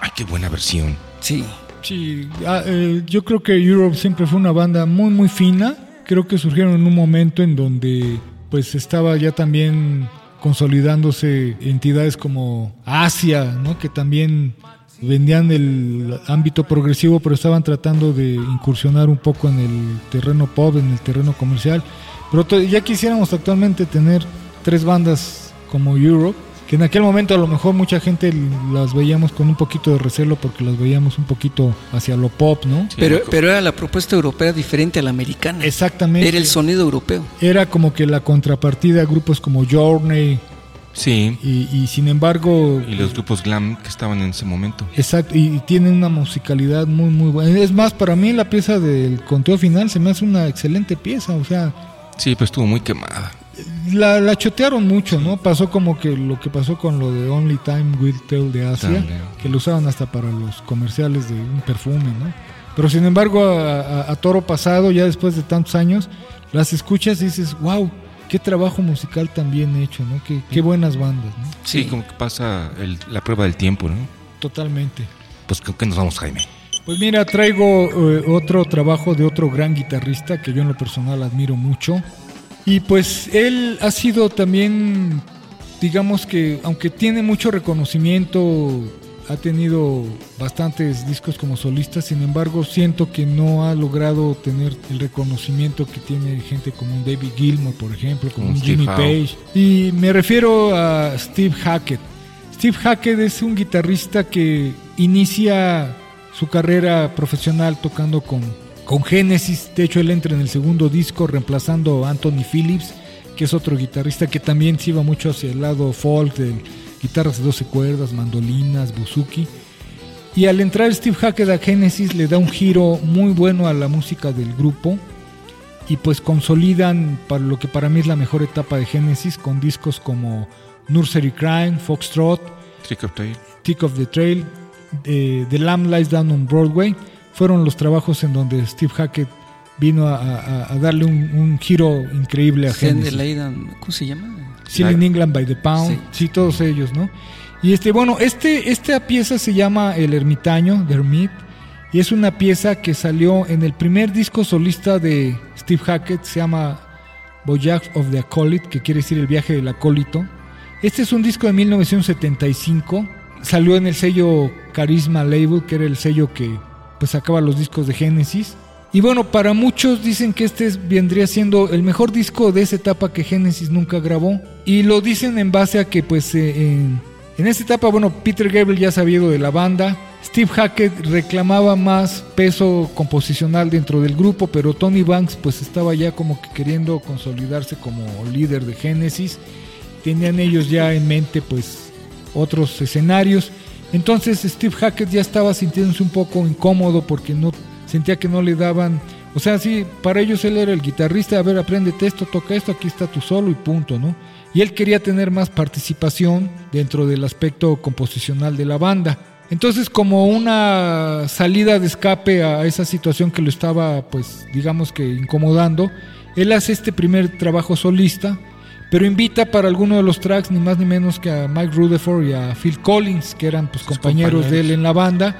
Ay, qué buena versión. Sí. Sí, ah, eh, yo creo que Europe siempre fue una banda muy muy fina. Creo que surgieron en un momento en donde pues estaba ya también consolidándose entidades como Asia, ¿no? Que también vendían el ámbito progresivo, pero estaban tratando de incursionar un poco en el terreno pop, en el terreno comercial. Pero to- ya quisiéramos actualmente tener tres bandas como Europe, que en aquel momento a lo mejor mucha gente las veíamos con un poquito de recelo porque las veíamos un poquito hacia lo pop, ¿no? Sí, Pero, pero era la propuesta europea diferente a la americana. Exactamente. Era el sonido europeo. Era como que la contrapartida a grupos como Journey Sí, y, y sin embargo y los grupos glam que estaban en ese momento. Exacto, y, y tiene una musicalidad muy, muy buena. Es más, para mí la pieza del conteo final se me hace una excelente pieza. O sea, Sí, pero estuvo muy quemada. La, la chotearon mucho, ¿no? Pasó como que lo que pasó con lo de Only Time Will Tell de Asia, También. que lo usaban hasta para los comerciales de un perfume, ¿no? Pero sin embargo, a, a- a toro pasado, ya después de tantos años, las escuchas y dices, wow, qué trabajo musical tan bien hecho, ¿no? Qué, qué buenas bandas, ¿no? Sí, Sí. como que pasa el- la prueba del tiempo, ¿no? Totalmente. Pues creo que nos vamos, Jaime. Pues mira, traigo eh, otro trabajo de otro gran guitarrista que yo en lo personal admiro mucho. Y pues él ha sido también, digamos que, aunque tiene mucho reconocimiento, ha tenido bastantes discos como solista, sin embargo siento que no ha logrado tener el reconocimiento que tiene gente como un David Gilmour, por ejemplo, como un Jimmy Howe. Page. Y me refiero a Steve Hackett. Steve Hackett es un guitarrista que inicia su carrera profesional tocando con, con Genesis. De hecho, él entra en el segundo disco reemplazando a Anthony Phillips, que es otro guitarrista que también se iba mucho hacia el lado folk, de guitarras de 12 cuerdas, mandolinas, buzuki. Y al entrar Steve Hackett a Genesis le da un giro muy bueno a la música del grupo y pues consolidan para lo que para mí es la mejor etapa de Genesis con discos como Nursery Crime, Foxtrot, Trick of. Tick of the Trail, eh, The Lamb Lies Down on Broadway. Fueron los trabajos en donde Steve Hackett vino a, a- a darle un, un giro increíble a Send the Genesis. ¿Cómo se llama? Still in England by the Pound, Sí. sí. todos ellos, ¿no? Y este, bueno, este, esta pieza se llama El Ermitaño, The Hermit, y es una pieza que salió en el primer disco solista de Steve Hackett, se llama Voyage of the Acolyte, que quiere decir el viaje del acólito. Este es un disco de 1975, salió en el sello Charisma Label, que era el sello que pues sacaba los discos de Genesis. Y bueno, para muchos dicen que este es- vendría siendo el mejor disco de esa etapa que Genesis nunca grabó. Y lo dicen en base a que pues eh, en, en esa etapa, bueno, Peter Gabriel ya sabía de la banda. Steve Hackett reclamaba más peso composicional dentro del grupo, pero Tony Banks pues estaba ya como que queriendo consolidarse como líder de Genesis. Tenían ellos ya en mente pues otros escenarios. Entonces Steve Hackett ya estaba sintiéndose un poco incómodo porque no sentía que no le daban, o sea, sí, para ellos él era el guitarrista, a ver, apréndete esto, toca esto, aquí está tu solo y punto, ¿no? Y él quería tener más participación dentro del aspecto composicional de la banda. Entonces, como una salida de escape a esa situación que lo estaba, pues, digamos que incomodando, él hace este primer trabajo solista, pero invita para alguno de los tracks ni más ni menos que a Mike Rutherford y a Phil Collins, que eran pues, compañeros, de él en la banda.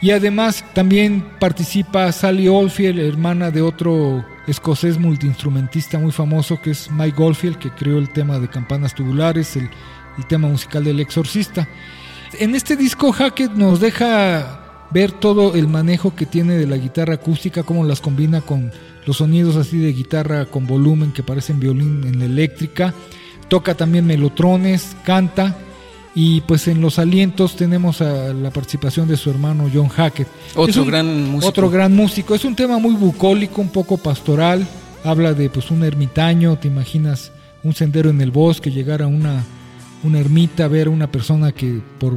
Y además también participa Sally Oldfield, hermana de otro escocés multiinstrumentista muy famoso que es Mike Oldfield, que creó el tema de campanas tubulares, el, el tema musical del exorcista. En este disco Hackett nos deja ver todo el manejo que tiene de la guitarra acústica, cómo las combina con los sonidos así de guitarra con volumen que parecen violín en la eléctrica. Toca también melotrones, canta y pues en los alientos tenemos a la participación de su hermano John Hackett. Otro un- gran músico. Otro gran músico. Es un tema muy bucólico, un poco pastoral. Habla de pues un ermitaño, te imaginas un sendero en el bosque, llegar a una, una ermita, ver a una persona que por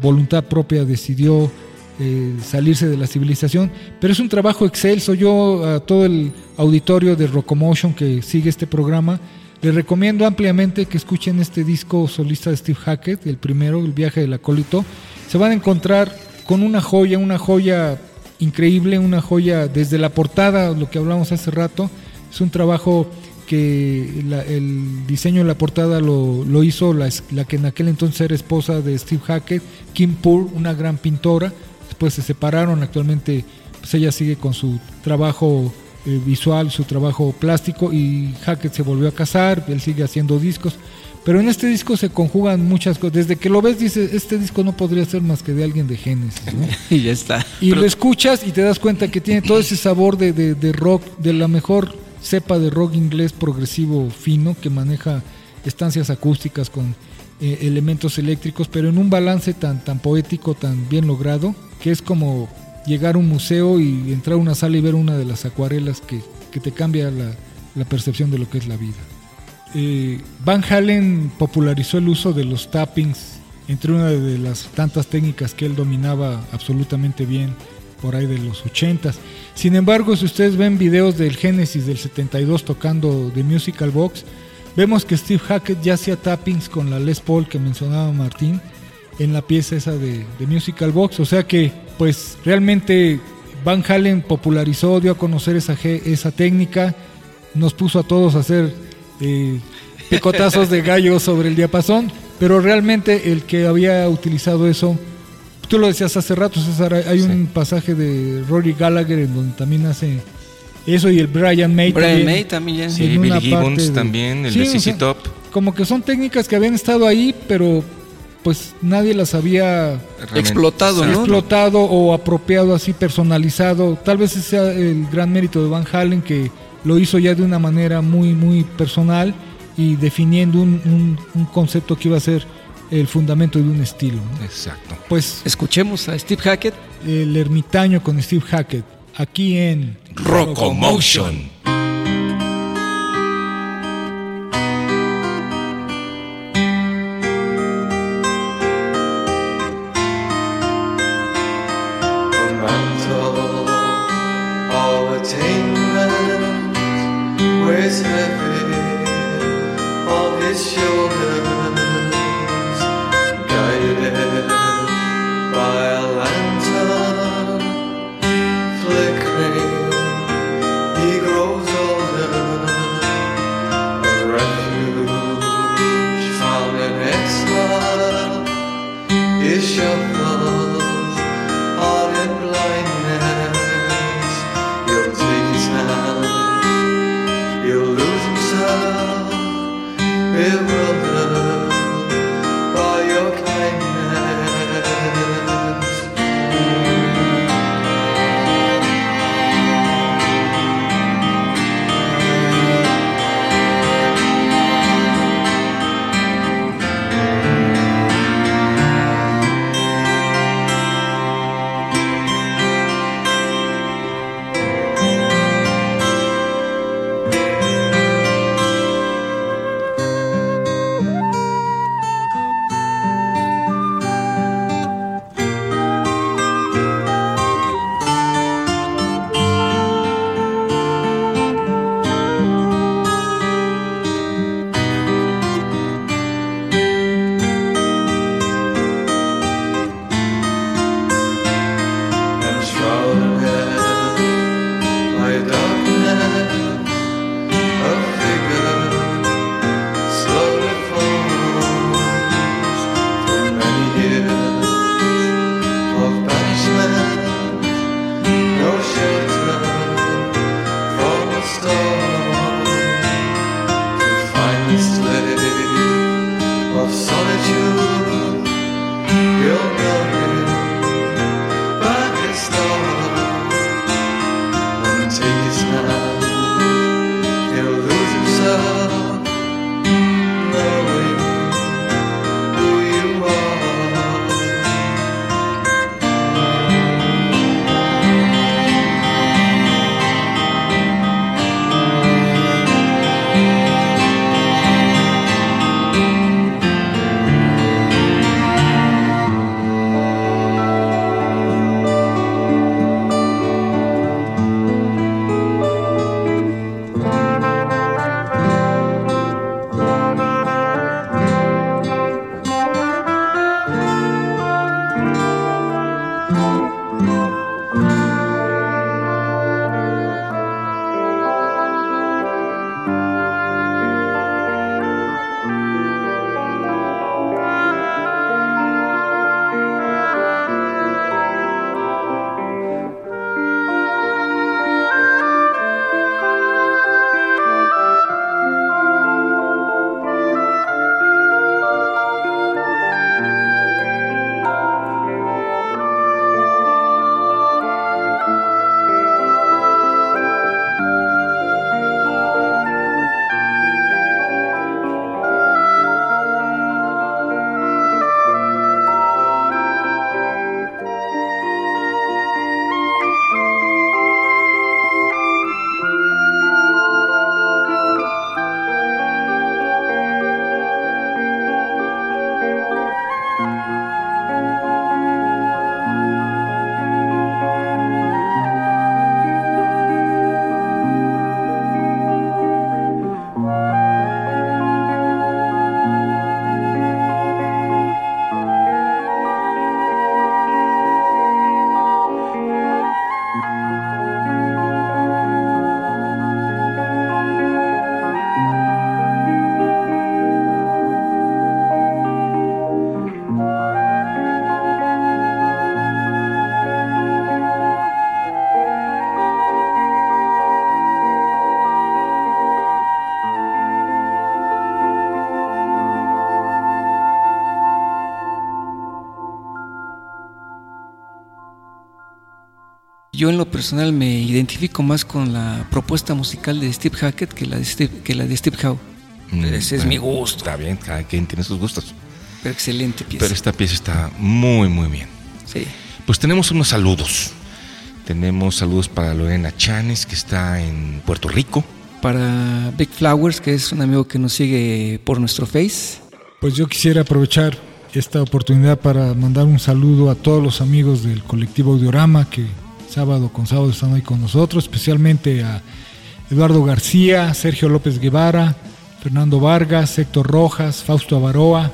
voluntad propia decidió eh, salirse de la civilización. Pero es un trabajo excelso. Yo a todo el auditorio de Rocomotion que sigue este programa, les recomiendo ampliamente que escuchen este disco solista de Steve Hackett, el primero, El viaje del acólito. Se van a encontrar con una joya, una joya increíble, una joya desde la portada, lo que hablamos hace rato. Es un trabajo que el diseño de la portada lo, hizo la que en aquel entonces era esposa de Steve Hackett, Kim Poor, una gran pintora. Después se separaron, actualmente pues ella sigue con su trabajo eh, visual, su trabajo plástico y Hackett se volvió a casar, él sigue haciendo discos. Pero en este disco se conjugan muchas cosas. Desde que lo ves dices, este disco no podría ser más que de alguien de Genesis. ¿no? Y ya está. Y Pero- lo escuchas y te das cuenta que tiene todo ese sabor de, de- de rock, de la mejor cepa de rock inglés progresivo fino que maneja estancias acústicas con eh, elementos eléctricos, pero en un balance tan, tan poético, tan bien logrado, que es como llegar a un museo y entrar a una sala y ver una de las acuarelas que, que te cambia la, la percepción de lo que es la vida. Eh, Van Halen popularizó el uso de los tappings entre una de las tantas técnicas que él dominaba absolutamente bien por ahí de los 80s. Sin embargo, si ustedes ven videos del Genesis del 72 tocando The Musical Box, vemos que Steve Hackett ya hacía tappings con la Les Paul que mencionaba Martín en la pieza esa de, de Musical Box. O sea que, pues realmente Van Halen popularizó, dio a conocer esa, esa técnica, nos puso a todos a hacer eh, picotazos de gallo sobre el diapasón, pero realmente el que había utilizado eso, tú lo decías hace rato, César, hay hay un pasaje de Rory Gallagher en donde también hace eso y el Brian May Brian también. May también ya. Sí, en Billy Gibbons de- también, el Sí, de o CC sea, Top. Como que son técnicas que habían estado ahí, pero pues nadie las había realmente. Explotado, ¿no? explotado o apropiado así personalizado. Tal vez ese sea el gran mérito de Van Halen que lo hizo ya de una manera muy muy personal y definiendo un, un- un concepto que iba a ser el fundamento de un estilo. ¿no? Exacto. Pues Escuchemos a Steve Hackett. el ermitaño con Steve Hackett aquí en Rocomotion. of attainment weighs heavy on his shoulders, personal me identifico más con la propuesta musical de Steve Hackett que la de Steve, que la de Steve Howe. Mm, Ese es mi gusto. Está bien, cada quien tiene sus gustos. Pero excelente pieza. Pero esta pieza está muy, muy bien. Sí. Pues tenemos unos saludos. Tenemos saludos para Lorena Chanes, que está en Puerto Rico. Para Big Flowers, que es un amigo que nos sigue por nuestro Face. Pues yo quisiera aprovechar esta oportunidad para mandar un saludo a todos los amigos del colectivo Audiorama que sábado con sábado están ahí con nosotros, especialmente a Eduardo García, Sergio López Guevara, Fernando Vargas, Héctor Rojas, Fausto Avaroa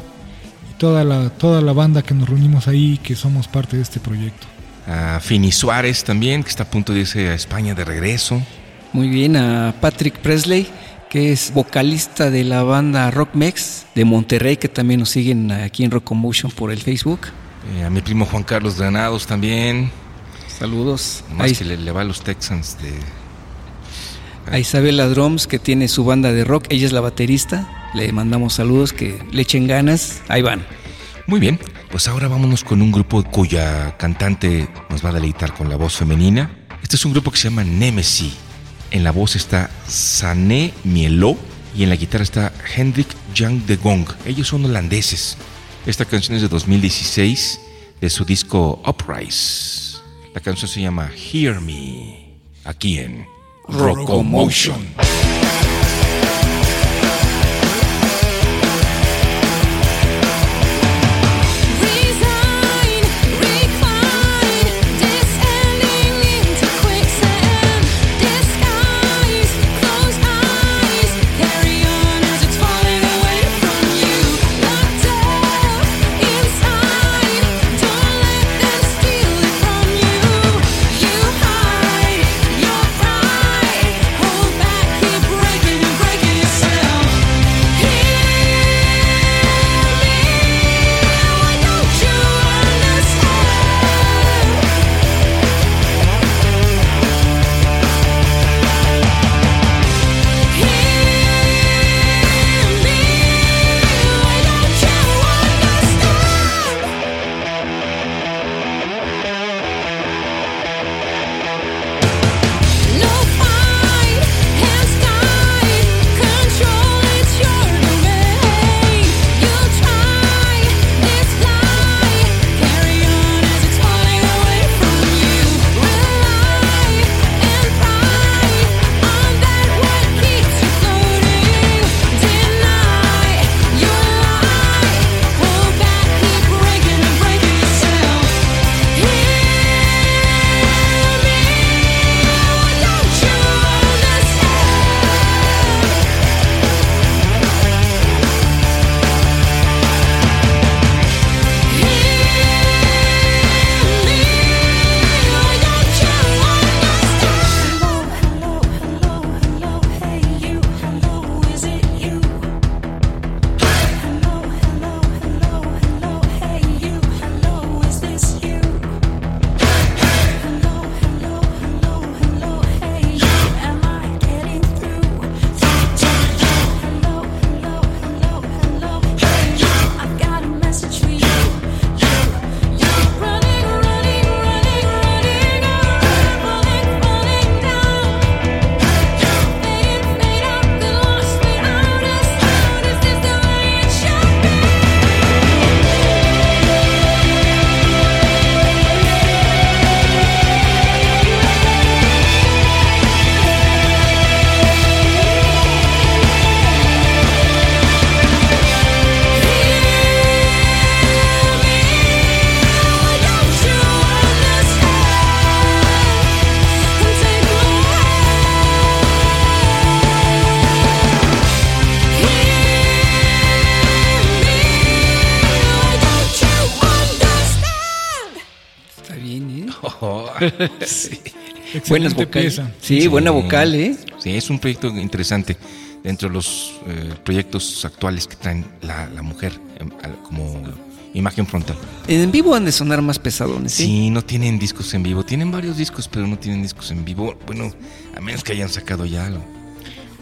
y toda la, toda la banda que nos reunimos ahí que somos parte de este proyecto. A Fini Suárez también, que está a punto de irse a España de regreso. Muy bien, a Patrick Presley, que es vocalista de la banda Rock Mex de Monterrey, que también nos siguen aquí en Rockomotion por el Facebook. Eh, a mi primo Juan Carlos Granados también. Saludos. Más A, que le, le va a los Texans de... a Isabela Drums, que tiene su banda de rock. Ella es la baterista. Le mandamos saludos, que le echen ganas. Ahí van. Muy bien, pues ahora vámonos con un grupo cuya cantante nos va a deleitar con la voz femenina. Este es un grupo que se llama Nemesis. En la voz está Sané Mielo y en la guitarra está Hendrik Jan de Gong. Ellos son holandeses. Esta canción es de 2016 de su disco Uprise. La canción se llama Hear Me, aquí en Rockomotion. Resign, Está bien, ¿eh? sí. Buenas Excelente vocales. pieza. Sí, buena vocal, ¿eh? Sí, es un proyecto interesante dentro de los eh, proyectos actuales que traen la, la mujer em, como imagen frontal. En vivo han de sonar más pesadones, Sí. ¿sí? no tienen discos en vivo. Tienen varios discos, pero no tienen discos en vivo. Bueno, a menos que hayan sacado ya algo.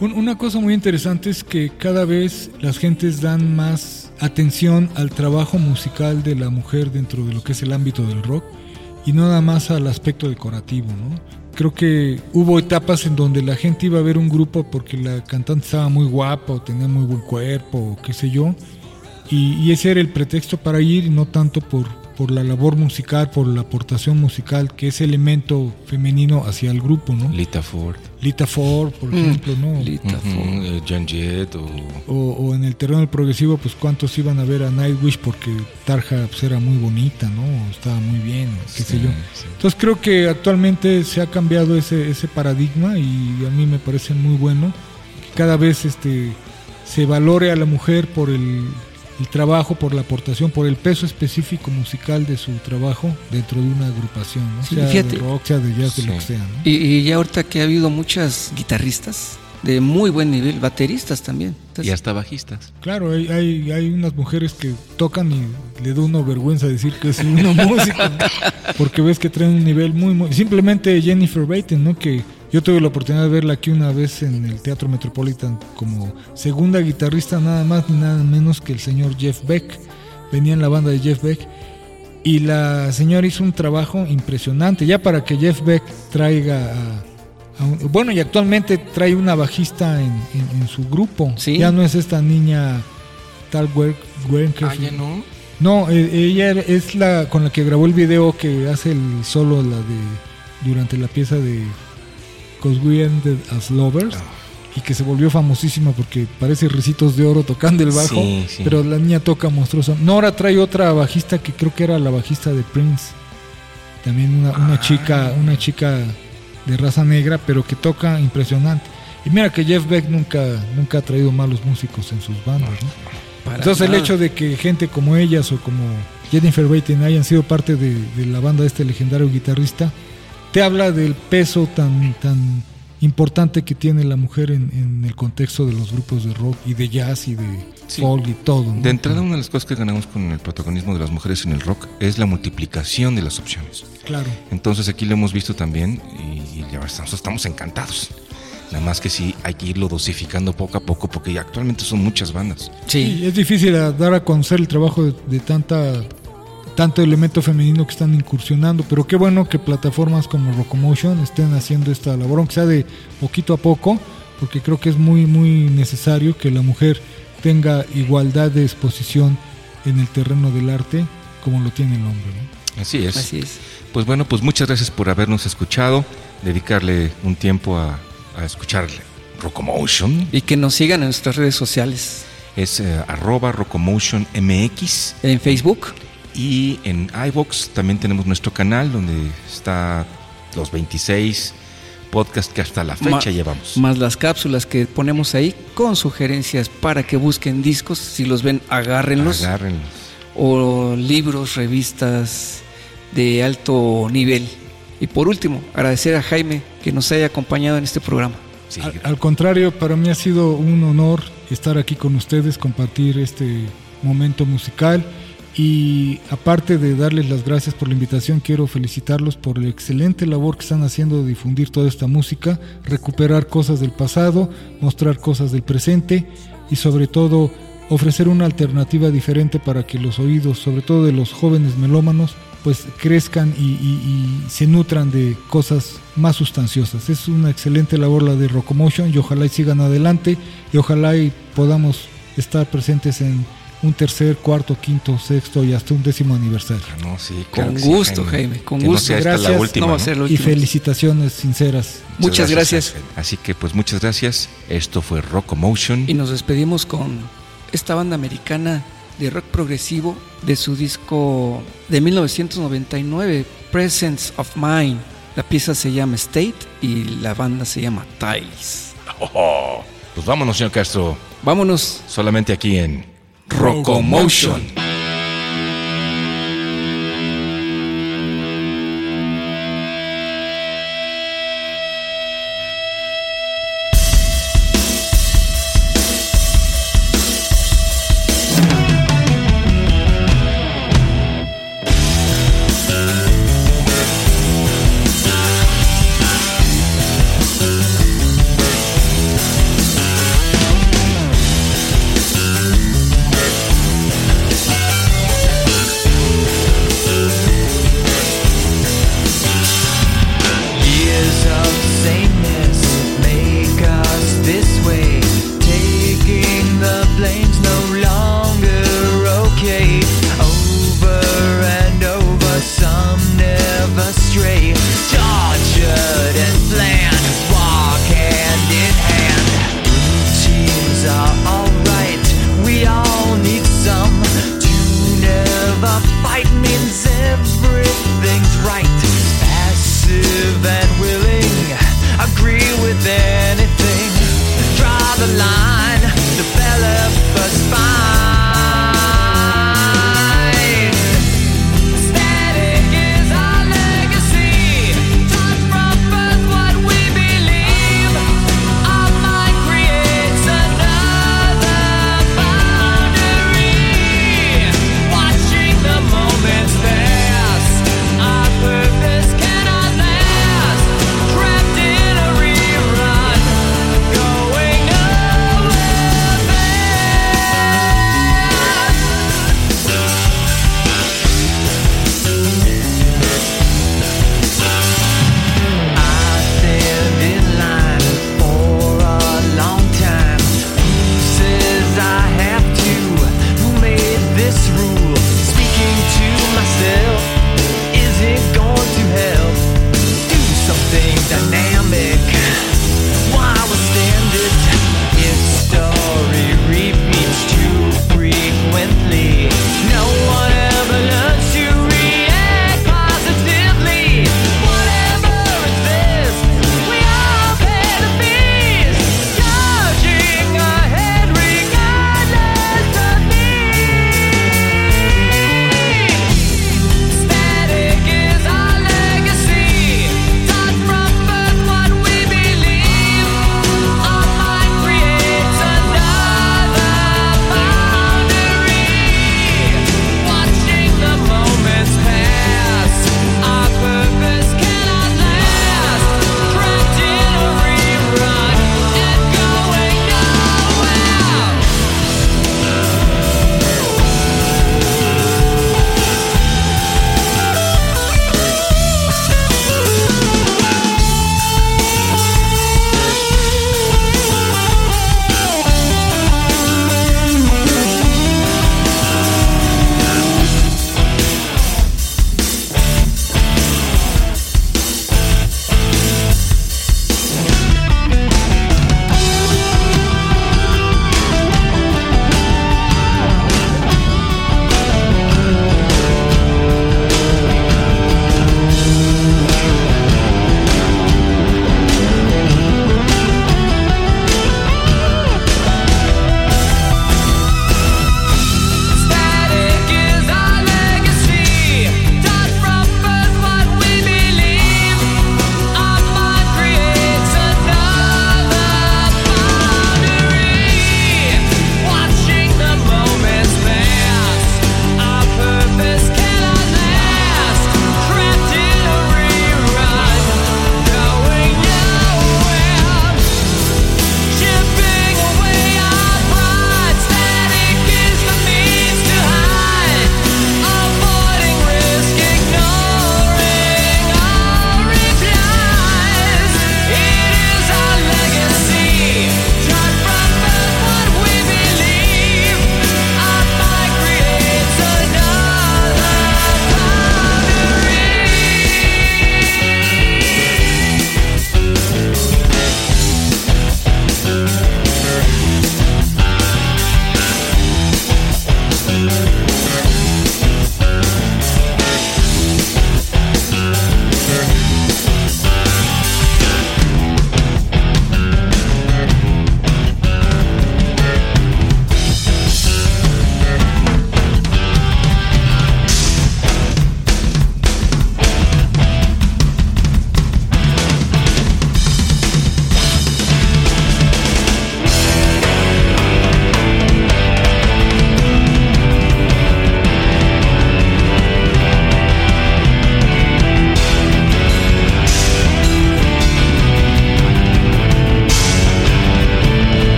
Un- una cosa muy interesante es que cada vez las gentes dan más atención al trabajo musical de la mujer dentro de lo que es el ámbito del rock y nada más al aspecto decorativo, ¿no? Creo que hubo etapas en donde la gente iba a ver un grupo porque la cantante estaba muy guapa o tenía muy buen cuerpo o qué sé yo, y, y ese era el pretexto para ir no tanto por, por la labor musical, por la aportación musical, que es elemento femenino hacia el grupo, ¿no? Lita Ford, Lita Ford, por ejemplo, ¿no? Lita Ford. eh, Jan Jett o O, o en el terreno del progresivo, pues cuántos iban a ver a Nightwish porque Tarja pues, era muy bonita, ¿no? Estaba muy bien, qué sé yo. sí. Entonces creo que actualmente se ha cambiado ese, ese paradigma y a mí me parece muy bueno que cada vez este, se valore a la mujer por el, el trabajo, por la aportación, por el peso específico musical de su trabajo dentro de una agrupación, ¿no? Sí, sea fíjate. de rock, sea de jazz, de lo Sí. que sea, ¿no? Y, y ya ahorita que ha habido muchas guitarristas de muy buen nivel, bateristas también. y hasta bajistas. Claro, hay, hay, hay unas mujeres que tocan y le da una vergüenza decir que es una música, porque ves que traen un nivel muy, muy... Simplemente Jennifer Baten, ¿no? Que yo tuve la oportunidad de verla aquí una vez en el Teatro Metropolitan como segunda guitarrista, nada más ni nada menos que el señor Jeff Beck. Venía en la banda de Jeff Beck. Y la señora hizo un trabajo impresionante, ya para que Jeff Beck traiga a, a un- bueno, y actualmente trae una bajista en, en- en su grupo. Sí. Ya no es esta niña tal Ah, ya no. No, eh, ella es la con la que grabó el video que hace el solo la de durante la pieza de Cause We Ended as Lovers y que se volvió famosísima porque parece risitos de oro tocando el bajo, Sí, sí. pero la niña toca monstruosa. Nora trae otra bajista que creo que era la bajista de Prince. También una, una Ah. chica, una chica de raza negra, pero que toca impresionante. Y mira que Jeff Beck nunca, nunca ha traído malos músicos en sus bandas, ¿no? Entonces el nada. hecho de que gente como ellas o como Jennifer Baten hayan sido parte de, de la banda de este legendario guitarrista, te habla del peso tan, tan importante que tiene la mujer en, en el contexto de los grupos de rock y de jazz y de Sí. folk y todo. ¿no? De entrada, una de las cosas que ganamos con el protagonismo de las mujeres en el rock es la multiplicación de las opciones. Claro. Entonces aquí lo hemos visto también y, y ya estamos, estamos encantados. Nada más que sí hay que irlo dosificando poco a poco porque ya actualmente son muchas bandas. Sí, Sí, es difícil dar a conocer el trabajo de, de tanta tanto elemento femenino que están incursionando, pero qué bueno que plataformas como Rocomotion estén haciendo esta labor, aunque sea de poquito a poco, porque creo que es muy muy necesario que la mujer tenga igualdad de exposición en el terreno del arte como lo tiene el hombre. ¿no? Así es. así es. Pues bueno, pues muchas gracias por habernos escuchado, dedicarle un tiempo a, a escuchar Rocomotion. Y que nos sigan en nuestras redes sociales, Es eh, arroba Rocomotion MX en Facebook, y en iVox también tenemos nuestro canal donde está los 26 podcasts que hasta la fecha Ma- llevamos. más las cápsulas que ponemos ahí con sugerencias para que busquen discos, si los ven, agárrenlos, Agárrenlos. o libros, revistas de alto nivel. Y por último, agradecer a Jaime que nos haya acompañado en este programa. Sí, Al, al contrario, para mí ha sido un honor estar aquí con ustedes, compartir este momento musical y aparte de darles las gracias por la invitación, quiero felicitarlos por la excelente labor que están haciendo de difundir toda esta música, recuperar cosas del pasado, mostrar cosas del presente y sobre todo ofrecer una alternativa diferente para que los oídos, sobre todo de los jóvenes melómanos, pues crezcan y, se nutran de cosas más sustanciosas. Es una excelente labor la de Rocomotion y ojalá y sigan adelante y ojalá y podamos estar presentes en un tercer, cuarto, quinto, sexto y hasta un décimo aniversario. No, sí, Con claro que sí, gusto, Jaime, con Que gusto. No la Gracias. última, no va a ser la Y última. felicitaciones sinceras. Muchas gracias. Así que pues muchas gracias. Esto fue Rocomotion. Y nos despedimos con esta banda americana de rock progresivo de su disco de 1999, Presence of Mind. La pieza se llama State y la banda se llama Tiles. Oh, pues vámonos, señor Castro. Vámonos. Solamente aquí en Rocomotion.